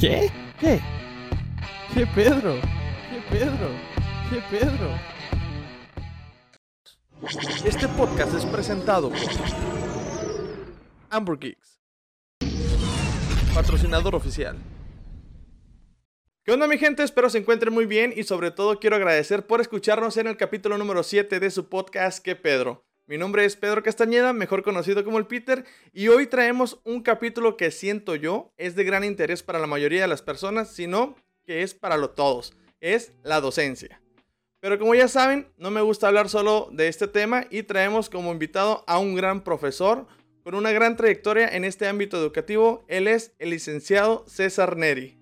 ¿Qué? ¿Qué? ¿Qué Pedro? ¿Qué Pedro? ¿Qué Pedro? Este podcast es presentado por Amber Geeks, patrocinador oficial. ¿Qué onda mi gente? Espero se encuentren muy bien y sobre todo quiero agradecer por escucharnos en el capítulo número 7 de su podcast ¿Qué Pedro? Mi nombre es Pedro Castañeda, mejor conocido como el Peter, y hoy traemos un capítulo que siento yo es de gran interés para la mayoría de las personas, sino que es para lo todos, es la docencia. Pero como ya saben, no me gusta hablar solo de este tema y traemos como invitado a un gran profesor con una gran trayectoria en este ámbito educativo. Él es el licenciado César Neri.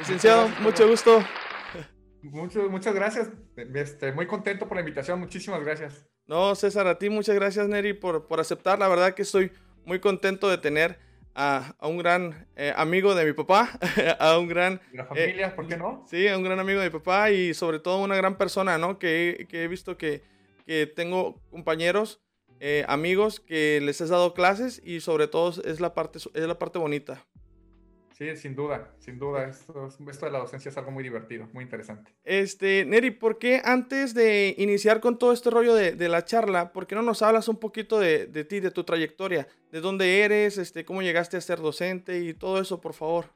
Licenciado, mucho gusto. Mucho, muchas gracias. Este, muy contento por la invitación. Muchísimas gracias. No, César, a ti muchas gracias, Neri, por, por aceptar. La verdad que estoy muy contento de tener a, a un gran eh, amigo de mi papá, a un gran... La familia, ¿por qué no? Sí, a un gran amigo de mi papá y sobre todo una gran persona, ¿no? Que, que he visto que, que tengo compañeros, eh, amigos que les has dado clases y sobre todo es la parte, es la parte bonita. Sí, sin duda, sin duda. Esto, esto, de la docencia es algo muy divertido, muy interesante. Este, Neri, ¿por qué antes de iniciar con todo este rollo de, de la charla, por qué no nos hablas un poquito de, de, ti, de tu trayectoria? ¿De dónde eres? Este, ¿Cómo llegaste a ser docente? Y todo eso, por favor.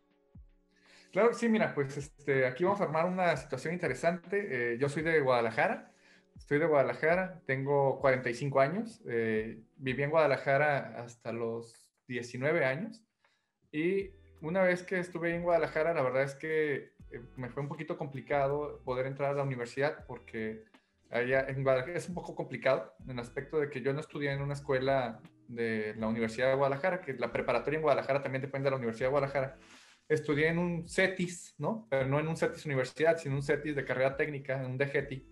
Claro, sí, mira, pues este, aquí vamos a armar una situación interesante. Eh, yo soy de Guadalajara, estoy de Guadalajara, tengo 45 años, eh, viví en Guadalajara hasta los 19 años y una vez que estuve en Guadalajara, la verdad es que eh, me fue un poquito complicado poder entrar a la universidad porque allá en Guadalajara es un poco complicado en el aspecto de que yo no estudié en una escuela de la Universidad de Guadalajara, que la preparatoria en Guadalajara también depende de la Universidad de Guadalajara. Estudié en un CETIS, ¿no? Pero no en un CETIS universidad, sino un CETIS de carrera técnica, en un DGETI.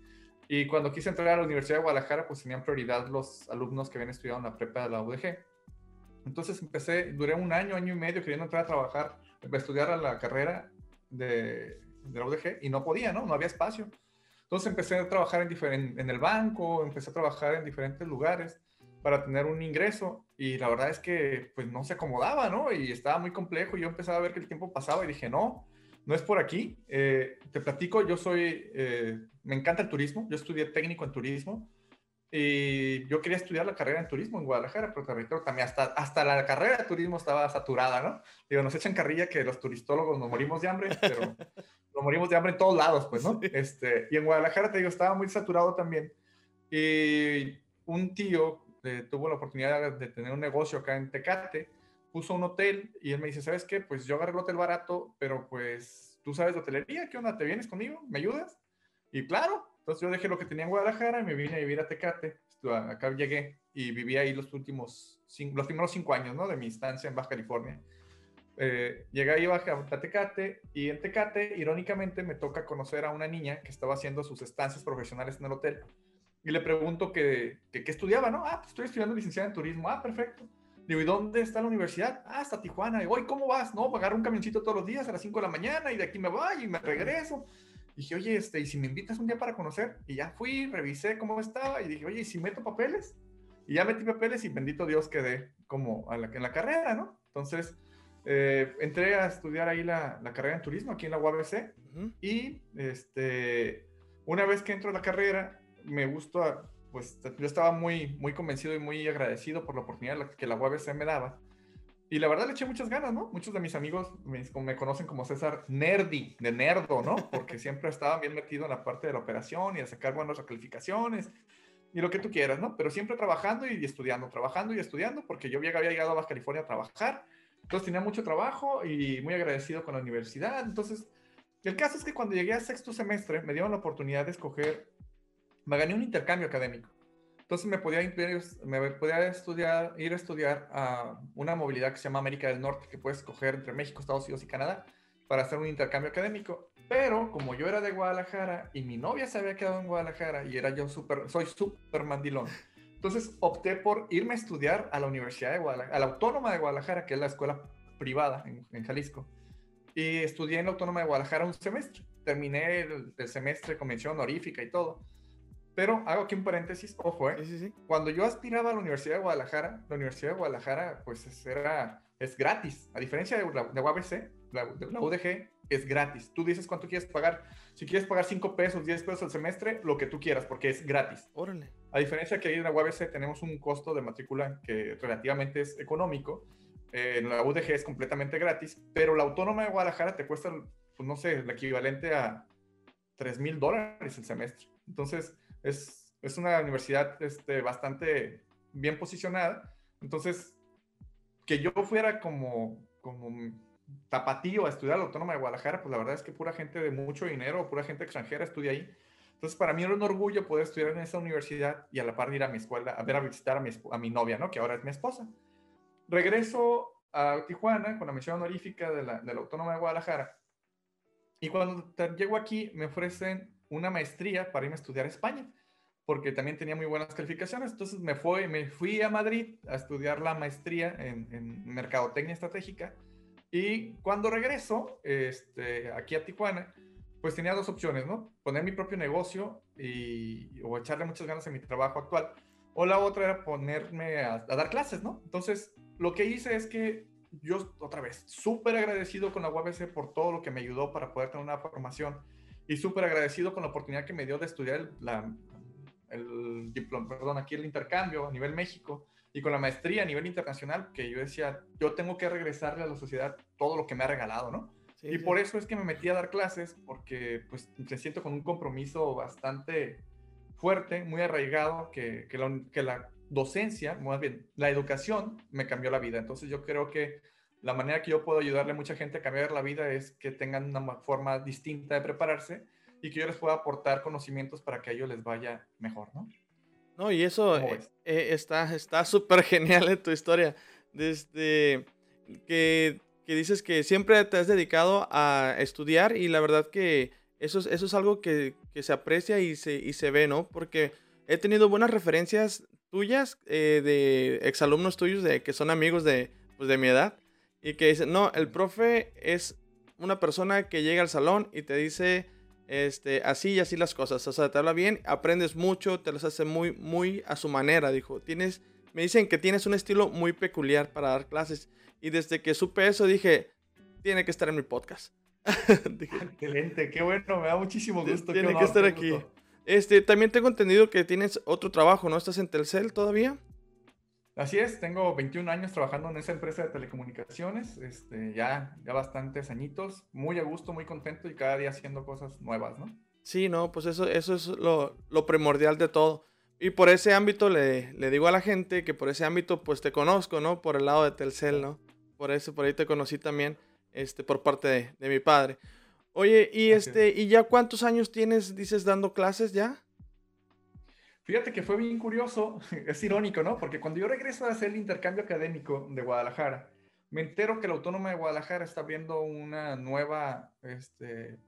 Y cuando quise entrar a la Universidad de Guadalajara, pues tenían prioridad los alumnos que habían estudiado en la prepa de la UDG. Entonces empecé, duré un año, año y medio queriendo entrar a trabajar, a estudiar la carrera de, de, la UDG y no podía, ¿no? No había espacio. Entonces empecé a trabajar en, en, en, el banco, empecé a trabajar en diferentes lugares para tener un ingreso y la verdad es que pues no se acomodaba, ¿no? Y estaba muy complejo y yo empezaba a ver que el tiempo pasaba y dije, no, no es por aquí. Eh, te platico, yo soy, eh, me encanta el turismo, yo estudié técnico en turismo y yo quería estudiar la carrera en turismo en Guadalajara, pero también hasta, hasta la carrera de turismo estaba saturada, ¿no? Digo, nos echan carrilla que los turistólogos nos morimos de hambre, pero nos morimos de hambre en todos lados, pues, ¿no? Sí. Este, y en Guadalajara, te digo, estaba muy saturado también. Y un tío eh, tuvo la oportunidad de tener un negocio acá en Tecate, puso un hotel y él me dice, ¿sabes qué? Pues yo agarré el hotel barato, pero pues tú sabes de hotelería, ¿qué onda? ¿Te vienes conmigo? ¿Me ayudas? Y claro, entonces yo dejé lo que tenía en Guadalajara y me vine a vivir a Tecate. Acá llegué y viví ahí los últimos, los primeros cinco años, ¿no? De mi estancia en Baja California. Eh, llegué ahí a, Tecate y en Tecate, irónicamente, me toca conocer a una niña que estaba haciendo sus estancias profesionales en el hotel. Y le pregunto que, que, que estudiaba, ¿no? Ah, pues estoy estudiando licenciada en turismo. Ah, perfecto. Digo, ¿y dónde está la universidad? Ah, hasta Tijuana. Y hoy, ¿cómo vas? No, agarro un camioncito todos los días a las 5 de la mañana y de aquí me voy y me regreso. Dije, oye, este, ¿y si me invitas un día para conocer? Y ya fui, revisé cómo estaba y dije, oye, ¿y si meto papeles? Y ya metí papeles y bendito Dios quedé como a la, en la carrera, ¿no? Entonces, eh, entré a estudiar ahí la, la, carrera en turismo aquí en la UABC uh -huh. y este, una vez que entro a la carrera, me gustó, pues yo estaba muy, muy convencido y muy agradecido por la oportunidad que la UABC me daba. Y la verdad le eché muchas ganas, ¿no? Muchos de mis amigos me, me, conocen como César Nerdy, de nerdo, ¿no? Porque siempre estaba bien metido en la parte de la operación y a sacar buenas calificaciones y lo que tú quieras, ¿no? Pero siempre trabajando y estudiando, trabajando y estudiando, porque yo había llegado a Baja California a trabajar, entonces tenía mucho trabajo y muy agradecido con la universidad. Entonces, el caso es que cuando llegué a sexto semestre, me dieron la oportunidad de escoger, me gané un intercambio académico. Entonces me podía, me podía estudiar, ir a estudiar a una movilidad que se llama América del Norte, que puedes escoger entre México, Estados Unidos y Canadá para hacer un intercambio académico. Pero como yo era de Guadalajara y mi novia se había quedado en Guadalajara y era yo súper, soy súper mandilón, entonces opté por irme a estudiar a la Universidad de Guadalajara, a la Autónoma de Guadalajara, que es la escuela privada en, en Jalisco. Y estudié en la Autónoma de Guadalajara un semestre. Terminé el, el semestre con mención honorífica y todo. Pero hago aquí un paréntesis, ojo, ¿eh? Sí, sí, sí. Cuando yo aspiraba a la Universidad de Guadalajara, la Universidad de Guadalajara, pues era, es gratis. A diferencia de la de UABC, la, la UDG es gratis. Tú dices cuánto quieres pagar. Si quieres pagar 5 pesos, 10 pesos al semestre, lo que tú quieras, porque es gratis. Órale. A diferencia que ahí en la UABC tenemos un costo de matrícula que relativamente es económico. Eh, en la UDG es completamente gratis, pero la Autónoma de Guadalajara te cuesta, pues no sé, el equivalente a 3 mil dólares el semestre. Entonces, es, es una universidad este, bastante bien posicionada. Entonces, que yo fuera como, como tapatío a estudiar la Autónoma de Guadalajara, pues la verdad es que pura gente de mucho dinero, pura gente extranjera estudia ahí. Entonces, para mí era un orgullo poder estudiar en esa universidad y a la par ir a mi escuela, a ver a visitar a mi, a mi novia, ¿no? Que ahora es mi esposa. Regreso a Tijuana con la misión honorífica de la, de la Autónoma de Guadalajara. Y cuando llego aquí, me ofrecen una maestría para irme a estudiar a España, porque también tenía muy buenas calificaciones. Entonces me, fui, me fui a Madrid a estudiar la maestría en, en Mercadotecnia Estratégica y cuando regreso este, aquí a Tijuana, pues tenía dos opciones, ¿no? Poner mi propio negocio y, o echarle muchas ganas en mi trabajo actual. O la otra era ponerme a, a dar clases, ¿no? Entonces, lo que hice es que yo, otra vez, súper agradecido con la UABC por todo lo que me ayudó para poder tener una formación y súper agradecido con la oportunidad que me dio de estudiar el, la, el diploma, perdón, aquí el intercambio a nivel México y con la maestría a nivel internacional, que yo decía, yo tengo que regresarle a la sociedad todo lo que me ha regalado, ¿no? Sí, y sí. por eso es que me metí a dar clases, porque pues me siento con un compromiso bastante fuerte, muy arraigado, que, que, la, que la docencia, más bien, la educación me cambió la vida. Entonces yo creo que la manera que yo puedo ayudarle a mucha gente a cambiar la vida es que tengan una forma distinta de prepararse y que yo les pueda aportar conocimientos para que a ellos les vaya mejor, ¿no? No, y eso eh, eh, está súper genial en tu historia. Desde que, que, dices que siempre te has dedicado a estudiar y la verdad que eso es, eso es algo que, que se aprecia y se, y se ve, ¿no? Porque he tenido buenas referencias tuyas eh, de exalumnos tuyos de, que son amigos de, pues, de mi edad y que dicen, no, el profe es una persona que llega al salón y te dice este, así y así las cosas. O sea, te habla bien, aprendes mucho, te las hace muy, muy a su manera, dijo. Tienes, me dicen que tienes un estilo muy peculiar para dar clases. Y desde que supe eso dije, tiene que estar en mi podcast. dije, Excelente, qué bueno, me da muchísimo gusto. Tiene que estar aquí. Este, también tengo entendido que tienes otro trabajo, ¿no? ¿Estás en Telcel todavía? Así es, tengo 21 años trabajando en esa empresa de telecomunicaciones, este, ya, ya bastantes añitos, muy a gusto, muy contento y cada día haciendo cosas nuevas, ¿no? Sí, no, pues eso, eso es lo, lo primordial de todo. Y por ese ámbito le, le, digo a la gente que por ese ámbito pues te conozco, ¿no? Por el lado de Telcel, ¿no? Por eso, por ahí te conocí también, este, por parte de, de mi padre. Oye, y Así este, es. ¿y ya cuántos años tienes, dices, dando clases ya? Fíjate que fue bien curioso, es irónico, ¿no? Porque cuando yo regreso a hacer el intercambio académico de Guadalajara, me entero que la Autónoma de Guadalajara está abriendo una nueva este,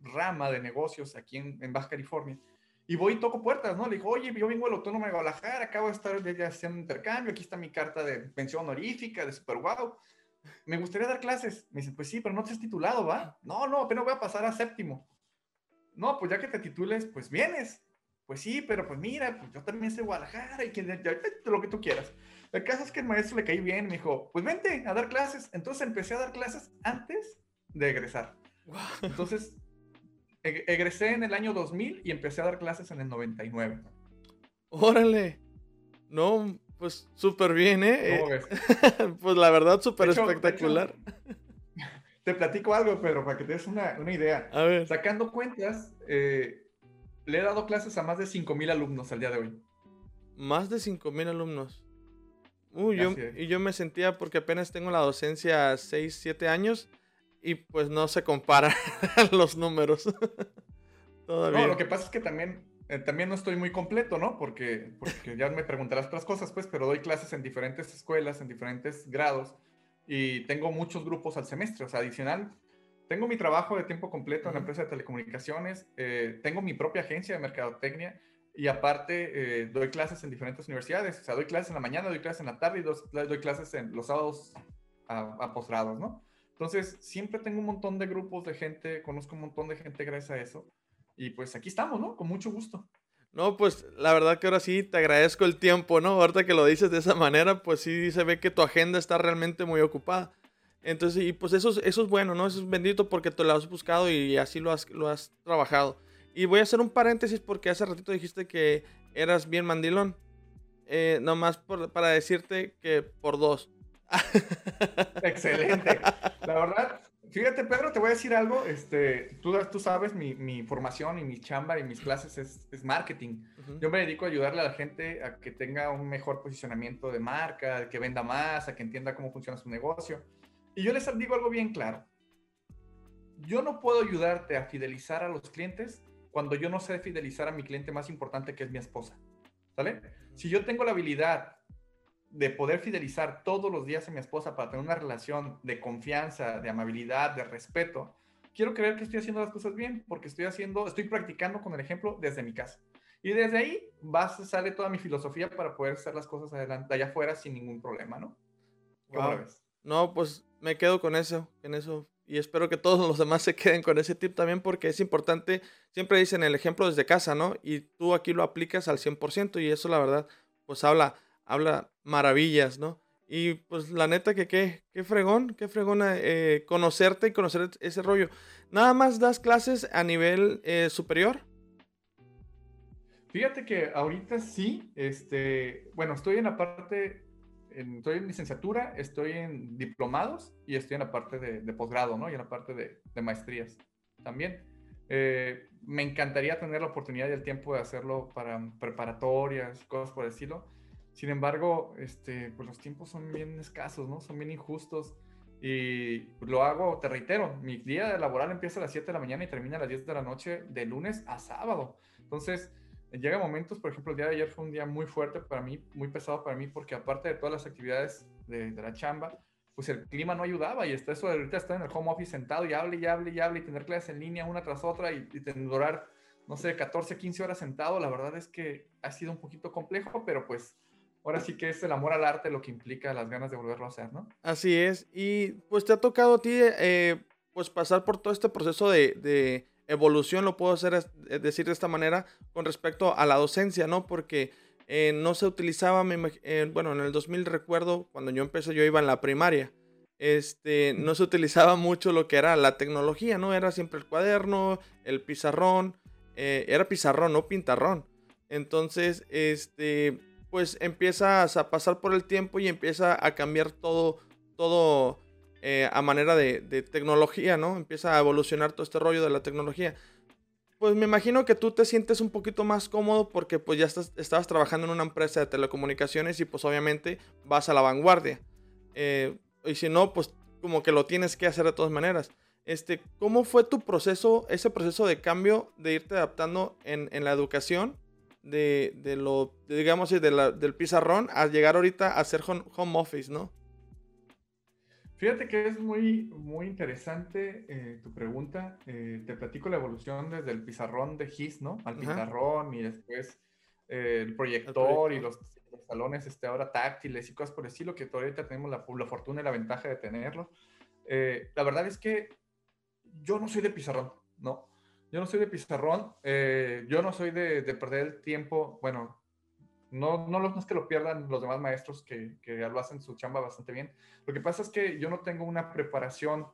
rama de negocios aquí en, Baja California. Y voy y toco puertas, ¿no? Le digo, oye, yo vengo de la de Guadalajara, acabo de estar ya haciendo intercambio, aquí está mi carta de pensión honorífica, de super wow. Me gustaría dar clases. Me dice, pues sí, pero no te has titulado, ¿va? No, no, apenas voy a pasar a séptimo. No, pues ya que te titules, pues vienes. Pues sí, pero pues mira, pues yo también soy Guadalajara y quien, lo que tú quieras. El caso es que el maestro le caí bien, me dijo, pues vente a dar clases. Entonces empecé a dar clases antes de egresar. Wow. Entonces, egresé en el año 2000 y empecé a dar clases en el 99. Órale. No, pues súper bien, ¿eh? pues la verdad, súper espectacular. Hecho, te platico algo, pero para que te des una, una idea. A ver. Sacando cuentas, eh, le he dado clases a más de 5.000 alumnos al día de hoy. Más de 5.000 alumnos. Uy, y yo me sentía porque apenas tengo la docencia 6, 7 años y pues no se comparan los números. Todavía. No, lo que pasa es que también, eh, también no estoy muy completo, ¿no? Porque, porque ya me preguntarás otras cosas, pues, pero doy clases en diferentes escuelas, en diferentes grados y tengo muchos grupos al semestre, o sea, adicional tengo mi trabajo de tiempo completo en la empresa de telecomunicaciones, eh, tengo mi propia agencia de mercadotecnia y aparte eh, doy clases en diferentes universidades. O sea, doy clases en la mañana, doy clases en la tarde y doy, doy clases en los sábados a, a posgrados, ¿no? Entonces, siempre tengo un montón de grupos de gente, conozco un montón de gente gracias a eso. Y pues aquí estamos, ¿no? Con mucho gusto. No, pues la verdad que ahora sí te agradezco el tiempo, ¿no? Ahorita que lo dices de esa manera, pues sí se ve que tu agenda está realmente muy ocupada. Entonces, y pues eso, es- eso es bueno, ¿no? Eso es bendito porque te lo has buscado y así lo has, lo has trabajado. Y voy a hacer un paréntesis porque hace ratito dijiste que eras bien mandilón. Eh, nomás por- para decirte que por dos. Excelente. La verdad, fíjate, Pedro, te voy a decir algo. Este, tú, tú sabes, mi, mi formación y mi chamba y mis clases es, es marketing. Ujú. Yo me dedico a ayudarle a la gente a que tenga un mejor posicionamiento de marca, a que venda más, a que entienda cómo funciona su negocio. Y yo les digo algo bien claro. Yo no puedo ayudarte a fidelizar a los clientes cuando yo no sé fidelizar a mi cliente más importante, que es mi esposa. ¿Sale? Si yo tengo la habilidad de poder fidelizar todos los días a mi esposa para tener una relación de confianza, de amabilidad, de respeto, quiero creer que estoy haciendo las cosas bien, porque estoy haciendo, estoy practicando con el ejemplo desde mi casa. Y desde ahí va, sale toda mi filosofía para poder hacer las cosas adelante, allá afuera sin ningún problema, ¿no? ¿Cómo Wow. lo ves? No, pues me quedo con eso, en eso. Y espero que todos los demás se queden con ese tip también porque es importante. Siempre dicen el ejemplo desde casa, ¿no? Y tú aquí lo aplicas al 100% y eso la verdad, pues habla, habla maravillas, ¿no? Y pues la neta que qué, qué fregón, qué fregón eh, conocerte y conocer ese rollo. Nada más das clases a nivel eh, superior. Fíjate que ahorita sí, este, bueno, estoy en la parte, estoy en licenciatura, estoy en diplomados y estoy en la parte de, de posgrado, ¿no? Y en la parte de, de maestrías también. Eh, me encantaría tener la oportunidad y el tiempo de hacerlo para preparatorias, cosas por el estilo. Sin embargo, este, pues los tiempos son bien escasos, ¿no? Son bien injustos. Y lo hago, te reitero, mi día laboral empieza a las 7 de la mañana y termina a las 10 de la noche de lunes a sábado. Entonces, llega momentos, por ejemplo, el día de ayer fue un día muy fuerte para mí, muy pesado para mí, porque aparte de todas las actividades de, de la chamba, pues el clima no ayudaba y está eso de ahorita estar en el home office sentado y hable y hable y hable y tener clases en línea una tras otra y, y durar, no sé, 14, 15 horas sentado, la verdad es que ha sido un poquito complejo, pero pues ahora sí que es el amor al arte lo que implica las ganas de volverlo a hacer, ¿no? Así es. Y pues te ha tocado a ti, eh, pues pasar por todo este proceso de, de evolución, lo puedo hacer eh, decir de esta manera, con respecto a la docencia, ¿no? Porque eh, no se utilizaba, me eh, bueno, en el 2000 recuerdo, cuando yo empecé, yo iba en la primaria. Este, no se utilizaba mucho lo que era la tecnología, ¿no? Era siempre el cuaderno, el pizarrón, era pizarrón, no pintarrón. Entonces, este, pues empiezas a pasar por el tiempo y empieza a cambiar todo, todo eh, a manera de, tecnología, ¿no? Empieza a evolucionar todo este rollo de la tecnología. Pues me imagino que tú te sientes un poquito más cómodo porque pues ya estabas trabajando en una empresa de telecomunicaciones y pues obviamente vas a la vanguardia. Eh, y si no, pues como que lo tienes que hacer de todas maneras. Este, ¿Cómo fue tu proceso, ese proceso de cambio, de irte adaptando en, la educación? De, lo, digamos, de del pizarrón a llegar ahorita a home, home office, ¿no? Fíjate que es muy, muy interesante eh, tu pregunta. Eh, te platico la evolución desde el pizarrón de GIS, ¿no? Al Ajá. pizarrón y después eh, el proyector, proyector. y los, los salones este, ahora táctiles y cosas por el estilo, que ahorita tenemos la, la fortuna y la ventaja de tenerlo. Eh, la verdad es que yo no soy de pizarrón, ¿no? Yo no soy de pizarrón, eh, yo no soy de, de perder el tiempo, bueno, no, no, no es que lo pierdan los demás maestros que, que ya lo hacen su chamba bastante bien. Lo que pasa es que yo no tengo una preparación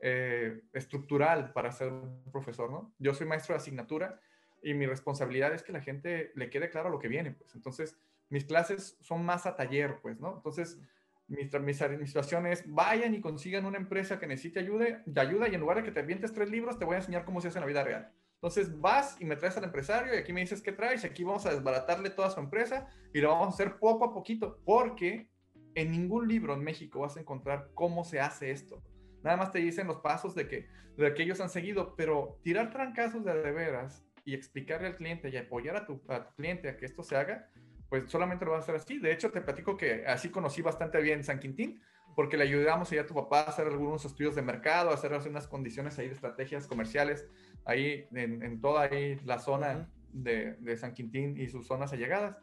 eh, estructural para ser un profesor, ¿no? Yo soy maestro de asignatura y mi responsabilidad es que la gente le quede claro lo que viene, pues. Entonces, mis clases son más a taller, pues, ¿no? Entonces, mi, tra- mi, sa- mi situación es, vayan y consigan una empresa que necesite ayuda, de ayuda y en lugar de que te avientes tres libros, te voy a enseñar cómo se hace en la vida real. Entonces vas y me traes al empresario y aquí me dices qué traes, aquí vamos a desbaratarle toda su empresa y lo vamos a hacer poco a poquito, porque en ningún libro en México vas a encontrar cómo se hace esto. Nada más te dicen los pasos de que, de que ellos han seguido, pero tirar trancazos de de veras y explicarle al cliente y apoyar a tu, a tu cliente a que esto se haga, pues solamente lo vas a hacer así. De hecho, te platico que así conocí bastante bien San Quintín, porque le ayudamos a tu papá a hacer algunos estudios de mercado, a hacer unas condiciones ahí de estrategias comerciales, ahí en, en toda ahí la zona de, de San Quintín y sus zonas allegadas.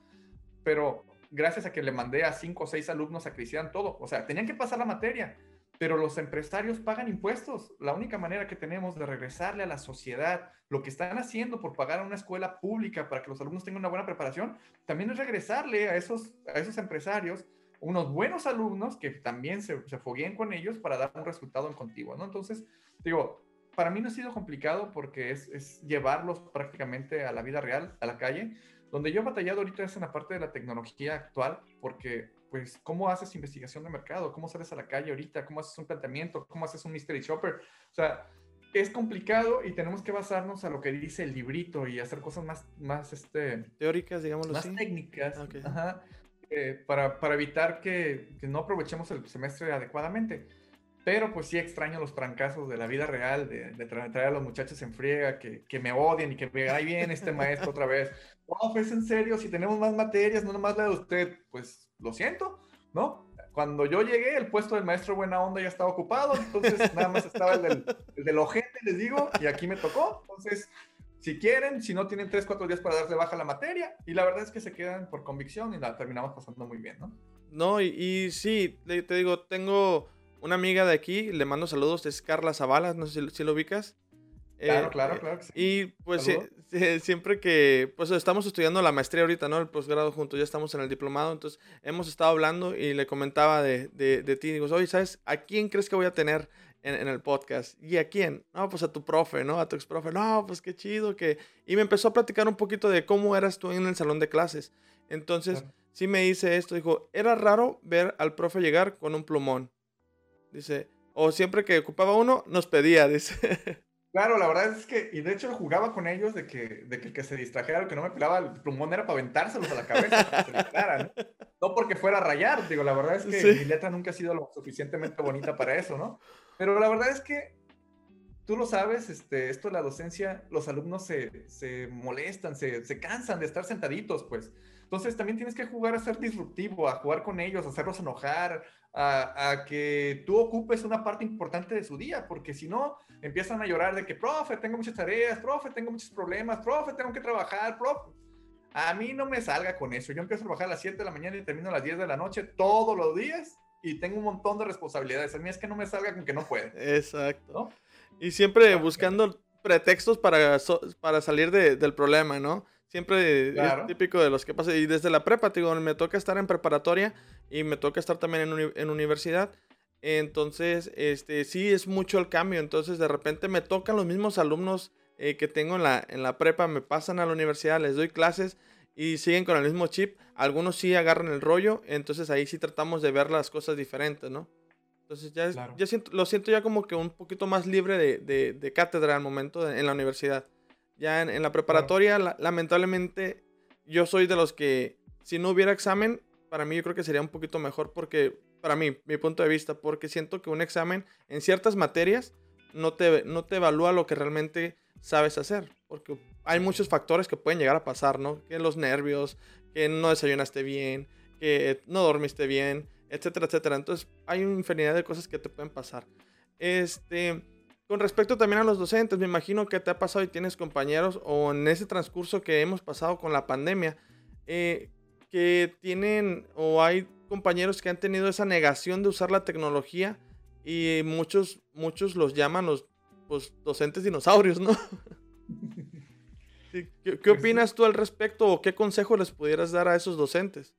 Pero gracias a que le mandé a cinco o seis alumnos a que hicieran todo, o sea, tenían que pasar la materia, pero los empresarios pagan impuestos. La única manera que tenemos de regresarle a la sociedad lo que están haciendo por pagar a una escuela pública para que los alumnos tengan una buena preparación, también es regresarle a esos, a esos empresarios unos buenos alumnos que también se, se fogueen con ellos para dar un resultado en continuo, ¿no? Entonces, digo, para mí no ha sido complicado porque es, es, llevarlos prácticamente a la vida real, a la calle. Donde yo he batallado ahorita es en la parte de la tecnología actual, porque, pues, ¿cómo haces investigación de mercado? ¿Cómo sales a la calle ahorita? ¿Cómo haces un planteamiento? ¿Cómo haces un mystery shopper? O sea, es complicado y tenemos que basarnos a lo que dice el librito y hacer cosas más, más este, teóricas, digamos más técnicas, ajá, eh, para, para, evitar que, que, no aprovechemos el semestre adecuadamente. Pero pues sí extraño los trancazos de la vida real, de, de traer a los muchachos en friega, que, que me odien y que me ahí viene este maestro otra vez. No, es en serio, si tenemos más materias, no nomás la de usted, pues lo siento, ¿no? Cuando yo llegué, el puesto del maestro buena onda ya estaba ocupado, entonces nada más estaba el del, el del ojete, les digo, y aquí me tocó. Entonces, si quieren, si no tienen 3, 4 días para darse baja la materia, y la verdad es que se quedan por convicción y la terminamos pasando muy bien, ¿no? No, y, y sí, te digo, tengo una amiga de aquí, le mando saludos, es Carla Zavala, no sé si, lo ubicas. Claro, eh, claro, claro. Sí. Y pues siempre que, pues estamos estudiando la maestría ahorita, ¿no? El posgrado juntos, ya estamos en el diplomado, entonces hemos estado hablando y le comentaba de, de, de ti, digo, oye, ¿sabes? ¿A quién crees que voy a tener en, en, el podcast? ¿Y a quién? No, pues a tu profe, ¿no? A tu ex profe, no, pues qué chido que... Y me empezó a platicar un poquito de cómo eras tú en el salón de clases. Entonces, sí me dice esto, dijo, era raro ver al profe llegar con un plumón. Dice, o siempre que ocupaba uno, nos pedía, dice. Claro, la verdad es que, y de hecho jugaba con ellos de que, de que el que se distrajera, el que no me pelaba el plumón era para aventárselos a la cabeza, para que se ¿no? ¿no? porque fuera a rayar, digo, la verdad es que mi letra nunca ha sido lo suficientemente bonita para eso, ¿no? Pero la verdad es que, tú lo sabes, este, esto de la docencia, los alumnos se, se molestan, se, se cansan de estar sentaditos, pues. Entonces también tienes que jugar a ser disruptivo, a jugar con ellos, a hacerlos enojar, a, que tú ocupes una parte importante de su día, porque si no, empiezan a llorar de que, profe, tengo muchas tareas, profe, tengo muchos problemas, profe, tengo que trabajar, profe. A mí no me salga con eso. Yo empiezo a trabajar a las 7 de la mañana y termino a las 10 de la noche todos los días y tengo un montón de responsabilidades. A mí es que no me salga con que no puede. Exacto. Y siempre buscando pretextos para, para salir del problema, ¿no? Siempre es típico de los que pasa. Y desde la prepa, digo, me toca estar en preparatoria y me toca estar también en, en, universidad. Entonces, este, sí es mucho el cambio. Entonces, de repente me tocan los mismos alumnos eh, que tengo en la, en la prepa, me pasan a la universidad, les doy clases y siguen con el mismo chip. Algunos sí agarran el rollo. Entonces, ahí sí tratamos de ver las cosas diferentes, ¿no? Entonces, ya, ya siento, lo siento ya como que un poquito más libre de, de, de cátedra al momento en la universidad. Ya en, la preparatoria, lamentablemente, yo soy de los que, si no hubiera examen, para mí yo creo que sería un poquito mejor porque, para mí, mi punto de vista, porque siento que un examen en ciertas materias no te, no te evalúa lo que realmente sabes hacer. Porque hay muchos factores que pueden llegar a pasar, ¿no? Que los nervios, que no desayunaste bien, que no dormiste bien, etcétera, etcétera. Entonces, hay una infinidad de cosas que te pueden pasar. Este con respecto también a los docentes, me imagino que te ha pasado y tienes compañeros o en ese transcurso que hemos pasado con la pandemia, eh, que tienen o hay compañeros que han tenido esa negación de usar la tecnología y muchos, muchos los llaman los pues, docentes dinosaurios, ¿no? ¿Qué, ¿Qué, pues opinas tú al respecto o qué consejo les pudieras dar a esos docentes?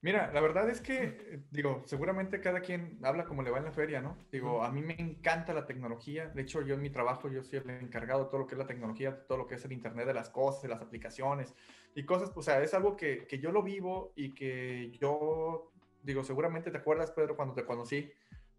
Mira, la verdad es que, digo, seguramente cada quien habla como le va en la feria, ¿no? Digo, a mí me encanta la tecnología. De hecho, yo en mi trabajo, yo soy el encargado de todo lo que es la tecnología, todo lo que es el Internet de las cosas, de las aplicaciones y cosas. O sea, es algo que, que yo lo vivo y que yo, digo, seguramente te acuerdas, Pedro, cuando te conocí.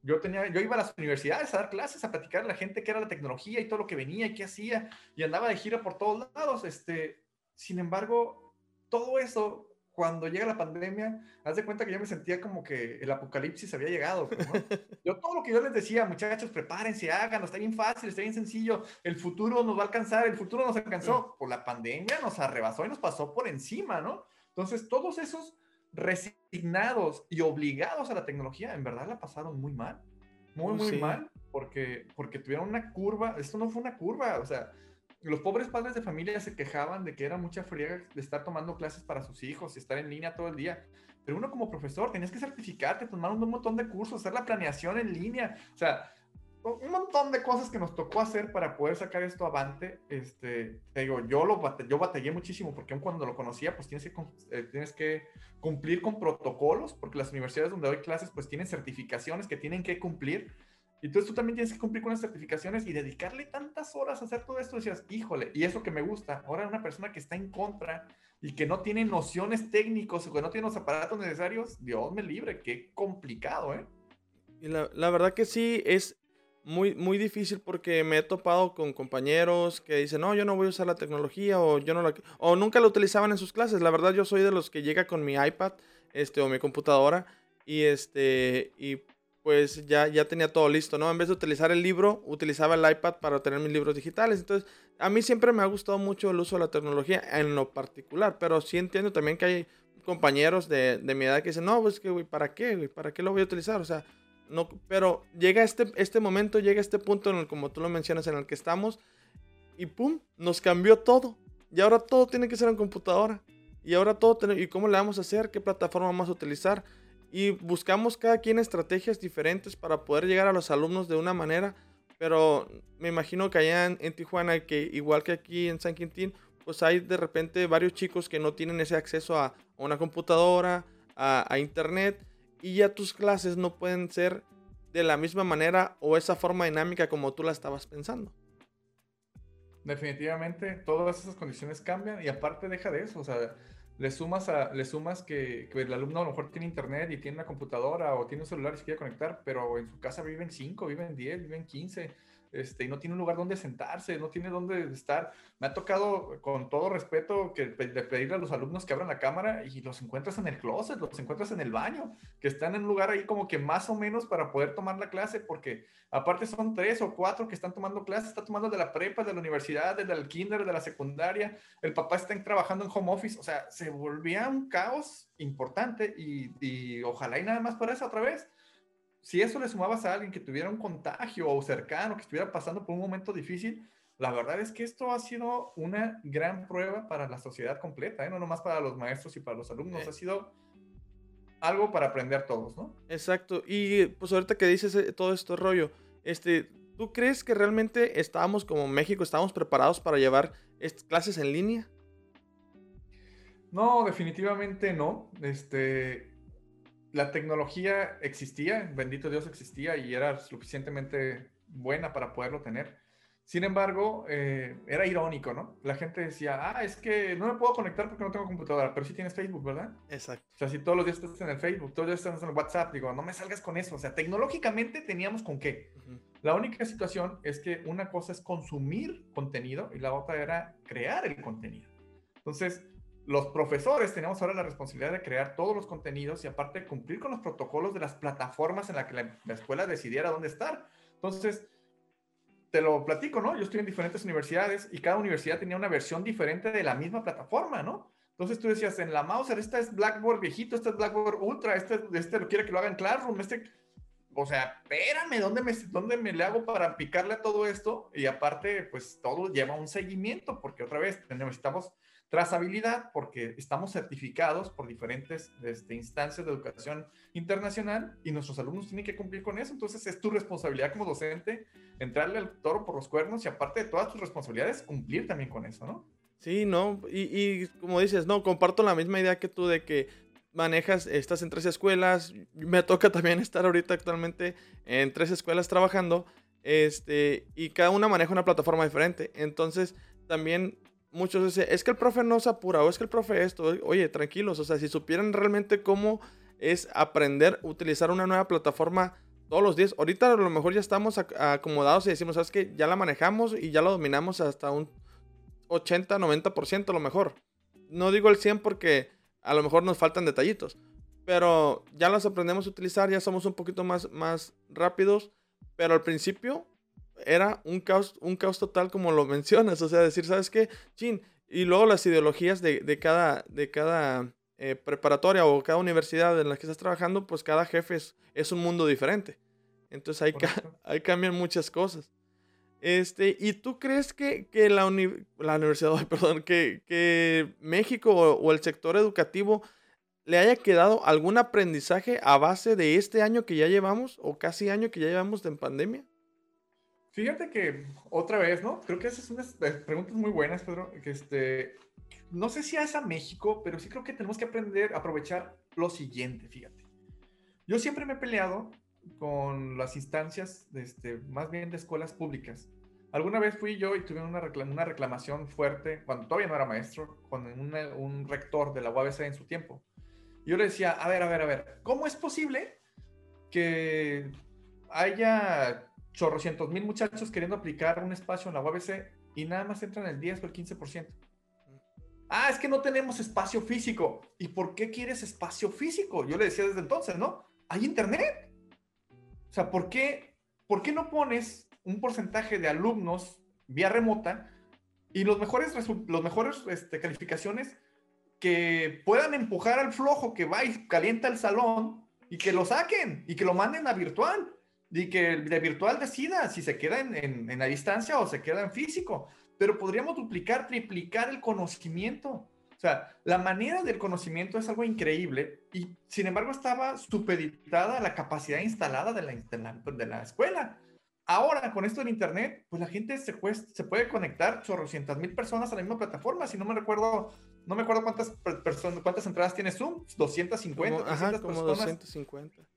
Yo, tenía, yo iba a las universidades a dar clases, a platicar a la gente qué era la tecnología y todo lo que venía y qué hacía, y andaba de gira por todos lados. Este, sin embargo, todo eso cuando llega la pandemia, haz de cuenta que yo me sentía como que el apocalipsis había llegado. Pues, yo todo lo que yo les decía, muchachos, prepárense, háganlo, está bien fácil, está bien sencillo, el futuro nos va a alcanzar, el futuro nos alcanzó. Por la pandemia nos arrebasó y nos pasó por encima, ¿no? Entonces, todos esos resignados y obligados a la tecnología, en verdad la pasaron muy mal, muy, muy mal, porque, porque tuvieron una curva, esto no fue una curva, o sea, los pobres padres de familia se quejaban de que era mucha friega de estar tomando clases para sus hijos y estar en línea todo el día. Pero uno como profesor tenías que certificarte, tomar un montón de cursos, hacer la planeación en línea. O sea, un montón de cosas que nos tocó hacer para poder sacar esto avante. Este, te digo, yo, lo yo batallé muchísimo porque aun cuando lo conocía, pues tienes que, eh, tienes que cumplir con protocolos, porque las universidades donde doy clases, pues tienen certificaciones que tienen que cumplir. Y entonces tú también tienes que cumplir con las certificaciones y dedicarle tantas horas a hacer todo esto. Decías, híjole, y eso que me gusta. Ahora una persona que está en contra y que no tiene nociones técnicos o que no tiene los aparatos necesarios, Dios me libre, qué complicado, ¿eh? La, la verdad que sí, es, muy, muy difícil porque me he topado con compañeros que dicen, no, yo no voy a usar la tecnología o yo no la... o nunca la utilizaban en sus clases. La verdad yo soy de los que llega con mi iPad este, o mi computadora y, este, y pues ya, ya tenía todo listo, ¿no? En vez de utilizar el libro, utilizaba el iPad para tener mis libros digitales. Entonces, a mí siempre me ha gustado mucho el uso de la tecnología en lo particular, pero sí entiendo también que hay compañeros de, de mi edad que dicen, no, pues que, güey, ¿para qué, güey? ¿Para qué lo voy a utilizar? O sea, pero llega este, este momento, llega este punto en el, como tú lo mencionas, en el que estamos, y pum, nos cambió todo. Y ahora todo tiene que ser en computadora. Y ahora todo, ¿y cómo le vamos a hacer? ¿Qué plataforma vamos a utilizar? Y buscamos cada quien estrategias diferentes para poder llegar a los alumnos de una manera. Pero me imagino que allá en, Tijuana, que igual que aquí en San Quintín, pues hay de repente varios chicos que no tienen ese acceso a, una computadora, a internet y ya tus clases no pueden ser de la misma manera o esa forma dinámica como tú la estabas pensando. Definitivamente, todas esas condiciones cambian y aparte deja de eso, o sea, le sumas, a, le sumas que, que, el alumno a lo mejor tiene internet y tiene una computadora o tiene un celular y se quiere conectar, pero en su casa viven 5, viven 10, viven 15 este, y no tiene un lugar donde sentarse, no tiene donde estar. Me ha tocado, con todo respeto, que de pedirle a los alumnos que abran la cámara y los encuentras en el closet, los encuentras en el baño, que están en un lugar ahí como que más o menos para poder tomar la clase, porque aparte son tres o cuatro que están tomando clases, está tomando de la prepa, de la universidad, del kinder, de la secundaria, el papá está trabajando en home office, o sea, se volvía un caos importante y, y ojalá y nada más por eso otra vez si eso le sumabas a alguien que tuviera un contagio o cercano, que estuviera pasando por un momento difícil, la verdad es que esto ha sido una gran prueba para la sociedad completa, ¿eh? no nomás para los maestros y para los alumnos, ha sido algo para aprender todos, ¿no? Exacto, y pues ahorita que dices eh, todo esto rollo, este, ¿tú crees que realmente estábamos como México, estábamos preparados para llevar clases en línea? No, definitivamente no. Este, la tecnología existía, bendito Dios existía y era suficientemente buena para poderlo tener. Sin embargo, eh, era irónico, ¿no? La gente decía, ah, es que no me puedo conectar porque no tengo computadora, pero sí tienes Facebook, ¿verdad? Exacto. O sea, si todos los días estás en el Facebook, todos los días estás en el WhatsApp, digo, no me salgas con eso. O sea, tecnológicamente teníamos con qué. La única situación es que una cosa es consumir contenido y la otra era crear el contenido. Entonces, los profesores tenemos ahora la responsabilidad de crear todos los contenidos y aparte cumplir con los protocolos de las plataformas en las que la, escuela decidiera dónde estar. Entonces, te lo platico, ¿no? Yo estoy en diferentes universidades y cada universidad tenía una versión diferente de la misma plataforma, ¿no? Entonces tú decías, en la Mauser, esta es Blackboard viejito, esta es Blackboard Ultra, este, este lo quiere que lo haga en Classroom, este... O sea, espérame, ¿dónde me, ¿dónde me le hago para picarle a todo esto? Y aparte, pues todo lleva un seguimiento, porque otra vez necesitamos Trazabilidad, porque estamos certificados por diferentes este, instancias de educación internacional y nuestros alumnos tienen que cumplir con eso. Entonces es tu responsabilidad como docente entrarle al toro por los cuernos y aparte de todas tus responsabilidades, cumplir también con eso, ¿no? Sí, no, y, y como dices, no, comparto la misma idea que tú de que manejas, estás en tres escuelas, me toca también estar ahorita actualmente en tres escuelas trabajando, este, y cada una maneja una plataforma diferente. Entonces, también muchos dicen, es que el profe no se apura, o es que el profe esto, oye, tranquilos, o sea, si supieran realmente cómo es aprender utilizar una nueva plataforma todos los días, ahorita a lo mejor ya estamos acomodados y decimos, sabes que ya la manejamos y ya la dominamos hasta un 80, 90% a lo mejor. No digo el 100 porque a lo mejor nos faltan detallitos, pero ya las aprendemos a utilizar, ya somos un poquito más, más rápidos, pero al principio era un caos, un caos total como lo mencionas, o sea, decir, ¿sabes qué? Chin, y luego las ideologías de, de cada, de cada eh, preparatoria o cada universidad en la que estás trabajando, pues cada jefe es, es un mundo diferente. Entonces ahí, ahí, cambian muchas cosas. Este, ¿Y tú crees que, que la, la, universidad, perdón, que, que México o, o, el sector educativo le haya quedado algún aprendizaje a base de este año que ya llevamos o casi año que ya llevamos en pandemia? Fíjate que otra vez, ¿no? Creo que esas son unas eh, preguntas muy buenas, Pedro. Que este, no sé si es a México, pero sí creo que tenemos que aprender a aprovechar lo siguiente, fíjate. Yo siempre me he peleado con las instancias, de este, más bien de escuelas públicas. Alguna vez fui yo y tuve una, una reclamación fuerte, cuando todavía no era maestro, con un rector de la UABC en su tiempo. Yo le decía, a ver, a ver, a ver, ¿cómo es posible que haya chorrocientos mil muchachos queriendo aplicar un espacio en la UABC y nada más entran el 10 o el 15%. Ah, es que no tenemos espacio físico. ¿Y por qué quieres espacio físico? Yo le decía desde entonces, ¿no? Hay internet. O sea, ¿por qué, por qué no pones un porcentaje de alumnos vía remota y los mejores, los mejores este, calificaciones que puedan empujar al flojo que va y calienta el salón y que lo saquen y que lo manden a virtual? Y que de virtual decida si se queda en, en, en, la distancia o se queda en físico. Pero podríamos duplicar, triplicar el conocimiento. O sea, la manera del conocimiento es algo increíble y sin embargo estaba supeditada a la capacidad instalada de la, de la, escuela. Ahora, con esto del Internet, pues la gente se, puede, se puede conectar chorrocientas mil personas a la misma plataforma. Si no me recuerdo, no me acuerdo cuántas personas, cuántas entradas tiene Zoom, 250, como, ajá, como 250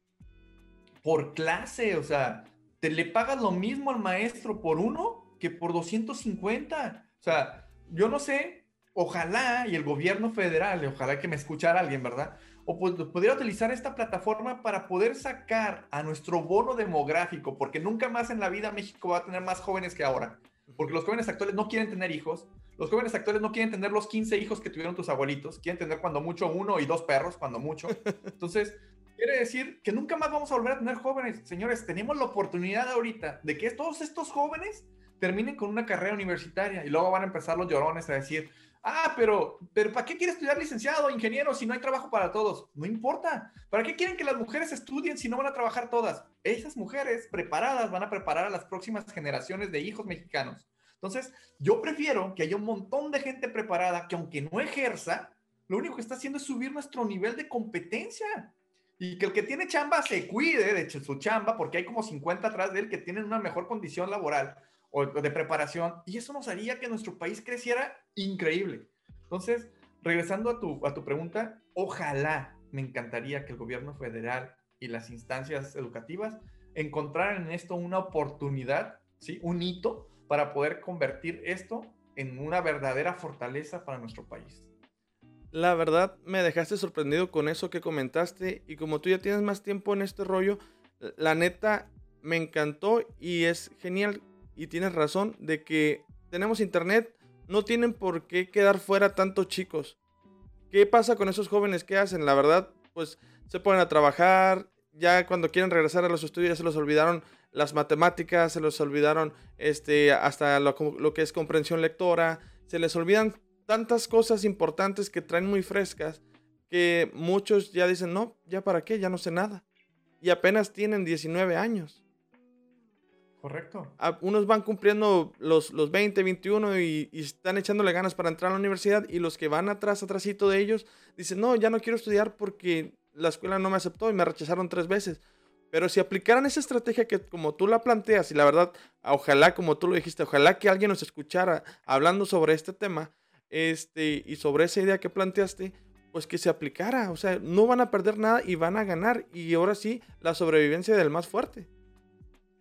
por clase, o sea, te le pagas lo mismo al maestro por uno que por 250. O sea, yo no sé, ojalá y el gobierno federal, ojalá que me escuchara alguien, ¿verdad? O pues, pudiera utilizar esta plataforma para poder sacar a nuestro bono demográfico, porque nunca más en la vida México va a tener más jóvenes que ahora, porque los jóvenes actuales no quieren tener hijos, los jóvenes actuales no quieren tener los 15 hijos que tuvieron tus abuelitos, quieren tener cuando mucho uno y dos perros, cuando mucho. Entonces, Quiere decir que nunca más vamos a volver a tener jóvenes. Señores, tenemos la oportunidad ahorita de que todos estos jóvenes terminen con una carrera universitaria y luego van a empezar los llorones a decir, ah, pero, pero ¿para qué quiere estudiar licenciado, ingeniero, si no hay trabajo para todos? No importa. ¿Para qué quieren que las mujeres estudien si no van a trabajar todas? Esas mujeres preparadas van a preparar a las próximas generaciones de hijos mexicanos. Entonces, yo prefiero que haya un montón de gente preparada que aunque no ejerza, lo único que está haciendo es subir nuestro nivel de competencia y que el que tiene chamba se cuide de su chamba, porque hay como 50 atrás de él que tienen una mejor condición laboral o de preparación, y eso nos haría que nuestro país creciera increíble. Entonces, regresando a tu, a tu pregunta, ojalá me encantaría que el gobierno federal y las instancias educativas encontraran en esto una oportunidad, ¿sí? un hito para poder convertir esto en una verdadera fortaleza para nuestro país. La verdad, me dejaste sorprendido con eso que comentaste y como tú ya tienes más tiempo en este rollo, la neta me encantó y es genial y tienes razón de que tenemos internet, no tienen por qué quedar fuera tantos chicos. ¿Qué pasa con esos jóvenes? ¿Qué hacen? La verdad, pues se ponen a trabajar, ya cuando quieren regresar a los estudios ya se los olvidaron las matemáticas, se les olvidaron este, hasta lo que es comprensión lectora, se les olvidan tantas cosas importantes que traen muy frescas que muchos ya dicen, no, ya para qué, ya no sé nada. Y apenas tienen 19 años. Correcto. unos van cumpliendo los, los 20, 21 y, y, están echándole ganas para entrar a la universidad y los que van atrás, atrásito de ellos, dicen, no, ya no quiero estudiar porque la escuela no me aceptó y me rechazaron tres veces. Pero si aplicaran esa estrategia que como tú la planteas y la verdad, ojalá como tú lo dijiste, ojalá que alguien nos escuchara hablando sobre este tema, este, y sobre esa idea que planteaste, pues que se aplicara. O sea, no van a perder nada y van a ganar. Y ahora sí, la sobrevivencia del más fuerte.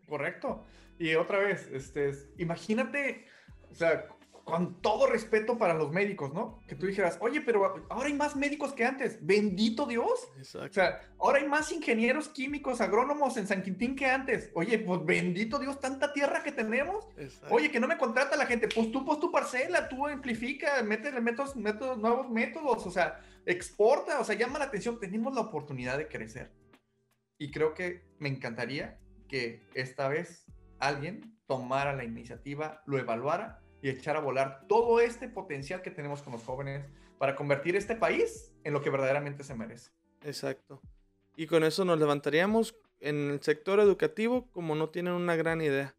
Correcto. Y otra vez, este, imagínate, o sea, con todo respeto para los médicos, ¿no? Que tú dijeras, oye, pero ahora hay más médicos que antes. Bendito Dios. O sea, ahora hay más ingenieros químicos, agrónomos en San Quintín que antes. Oye, pues bendito Dios, tanta tierra que tenemos. Oye, que no me contrata la gente. Pues tú, pues tu parcela, tú amplifica, métele métodos, métodos, nuevos métodos, o sea, exporta, o sea, llama la atención. Tenemos la oportunidad de crecer. Y creo que me encantaría que esta vez alguien tomara la iniciativa, lo evaluara y echar a volar todo este potencial que tenemos con los jóvenes para convertir este país en lo que verdaderamente se merece. Exacto. Y con eso nos levantaríamos en el sector educativo como no tienen una gran idea.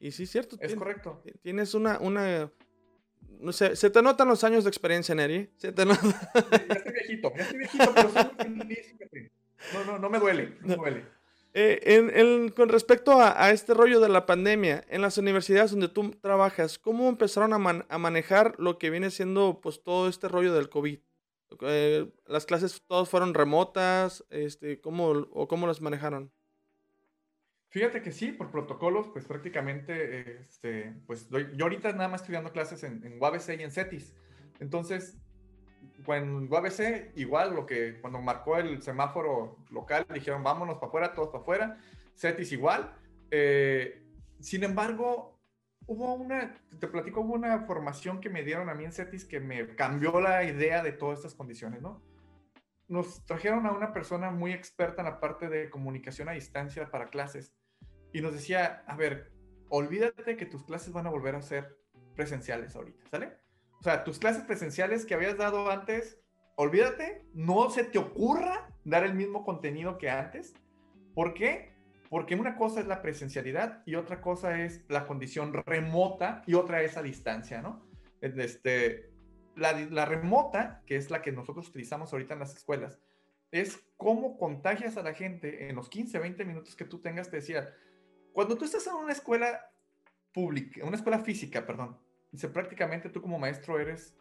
Y sí, cierto. Es correcto. Tienes una, una, no sé, se te notan los años de experiencia, Neri. Se te nota. Ya estoy viejito, ya estoy viejito, pero soy muy feliz. No, no, no me duele, no me duele. Eh, con respecto a, este rollo de la pandemia, en las universidades donde tú trabajas, ¿cómo empezaron a, manejar lo que viene siendo pues todo este rollo del COVID? Eh, ¿Las clases todas fueron remotas? Este, ¿cómo, ¿O cómo las manejaron? Fíjate que sí, por protocolos, pues prácticamente, este, pues yo ahorita nada más estoy dando clases en, en UABC y en CETIS. Entonces, en UABC, igual lo que cuando marcó el semáforo local, dijeron vámonos para afuera, todos para afuera. CETIS igual. Eh, sin embargo, hubo una, te platico, hubo una formación que me dieron a mí en CETIS que me cambió la idea de todas estas condiciones, ¿no? Nos trajeron a una persona muy experta en la parte de comunicación a distancia para clases y nos decía, a ver, olvídate que tus clases van a volver a ser presenciales ahorita, ¿sale? O sea, tus clases presenciales que habías dado antes, olvídate, no se te ocurra dar el mismo contenido que antes. ¿Por qué? Porque una cosa es la presencialidad y otra cosa es la condición remota y otra es a distancia, ¿no? Este, la, la remota, que es la que nosotros utilizamos ahorita en las escuelas, es cómo contagias a la gente en los 15, 20 minutos que tú tengas. Te decía, cuando tú estás en una escuela pública, una escuela física, perdón, Dice, prácticamente tú como maestro eres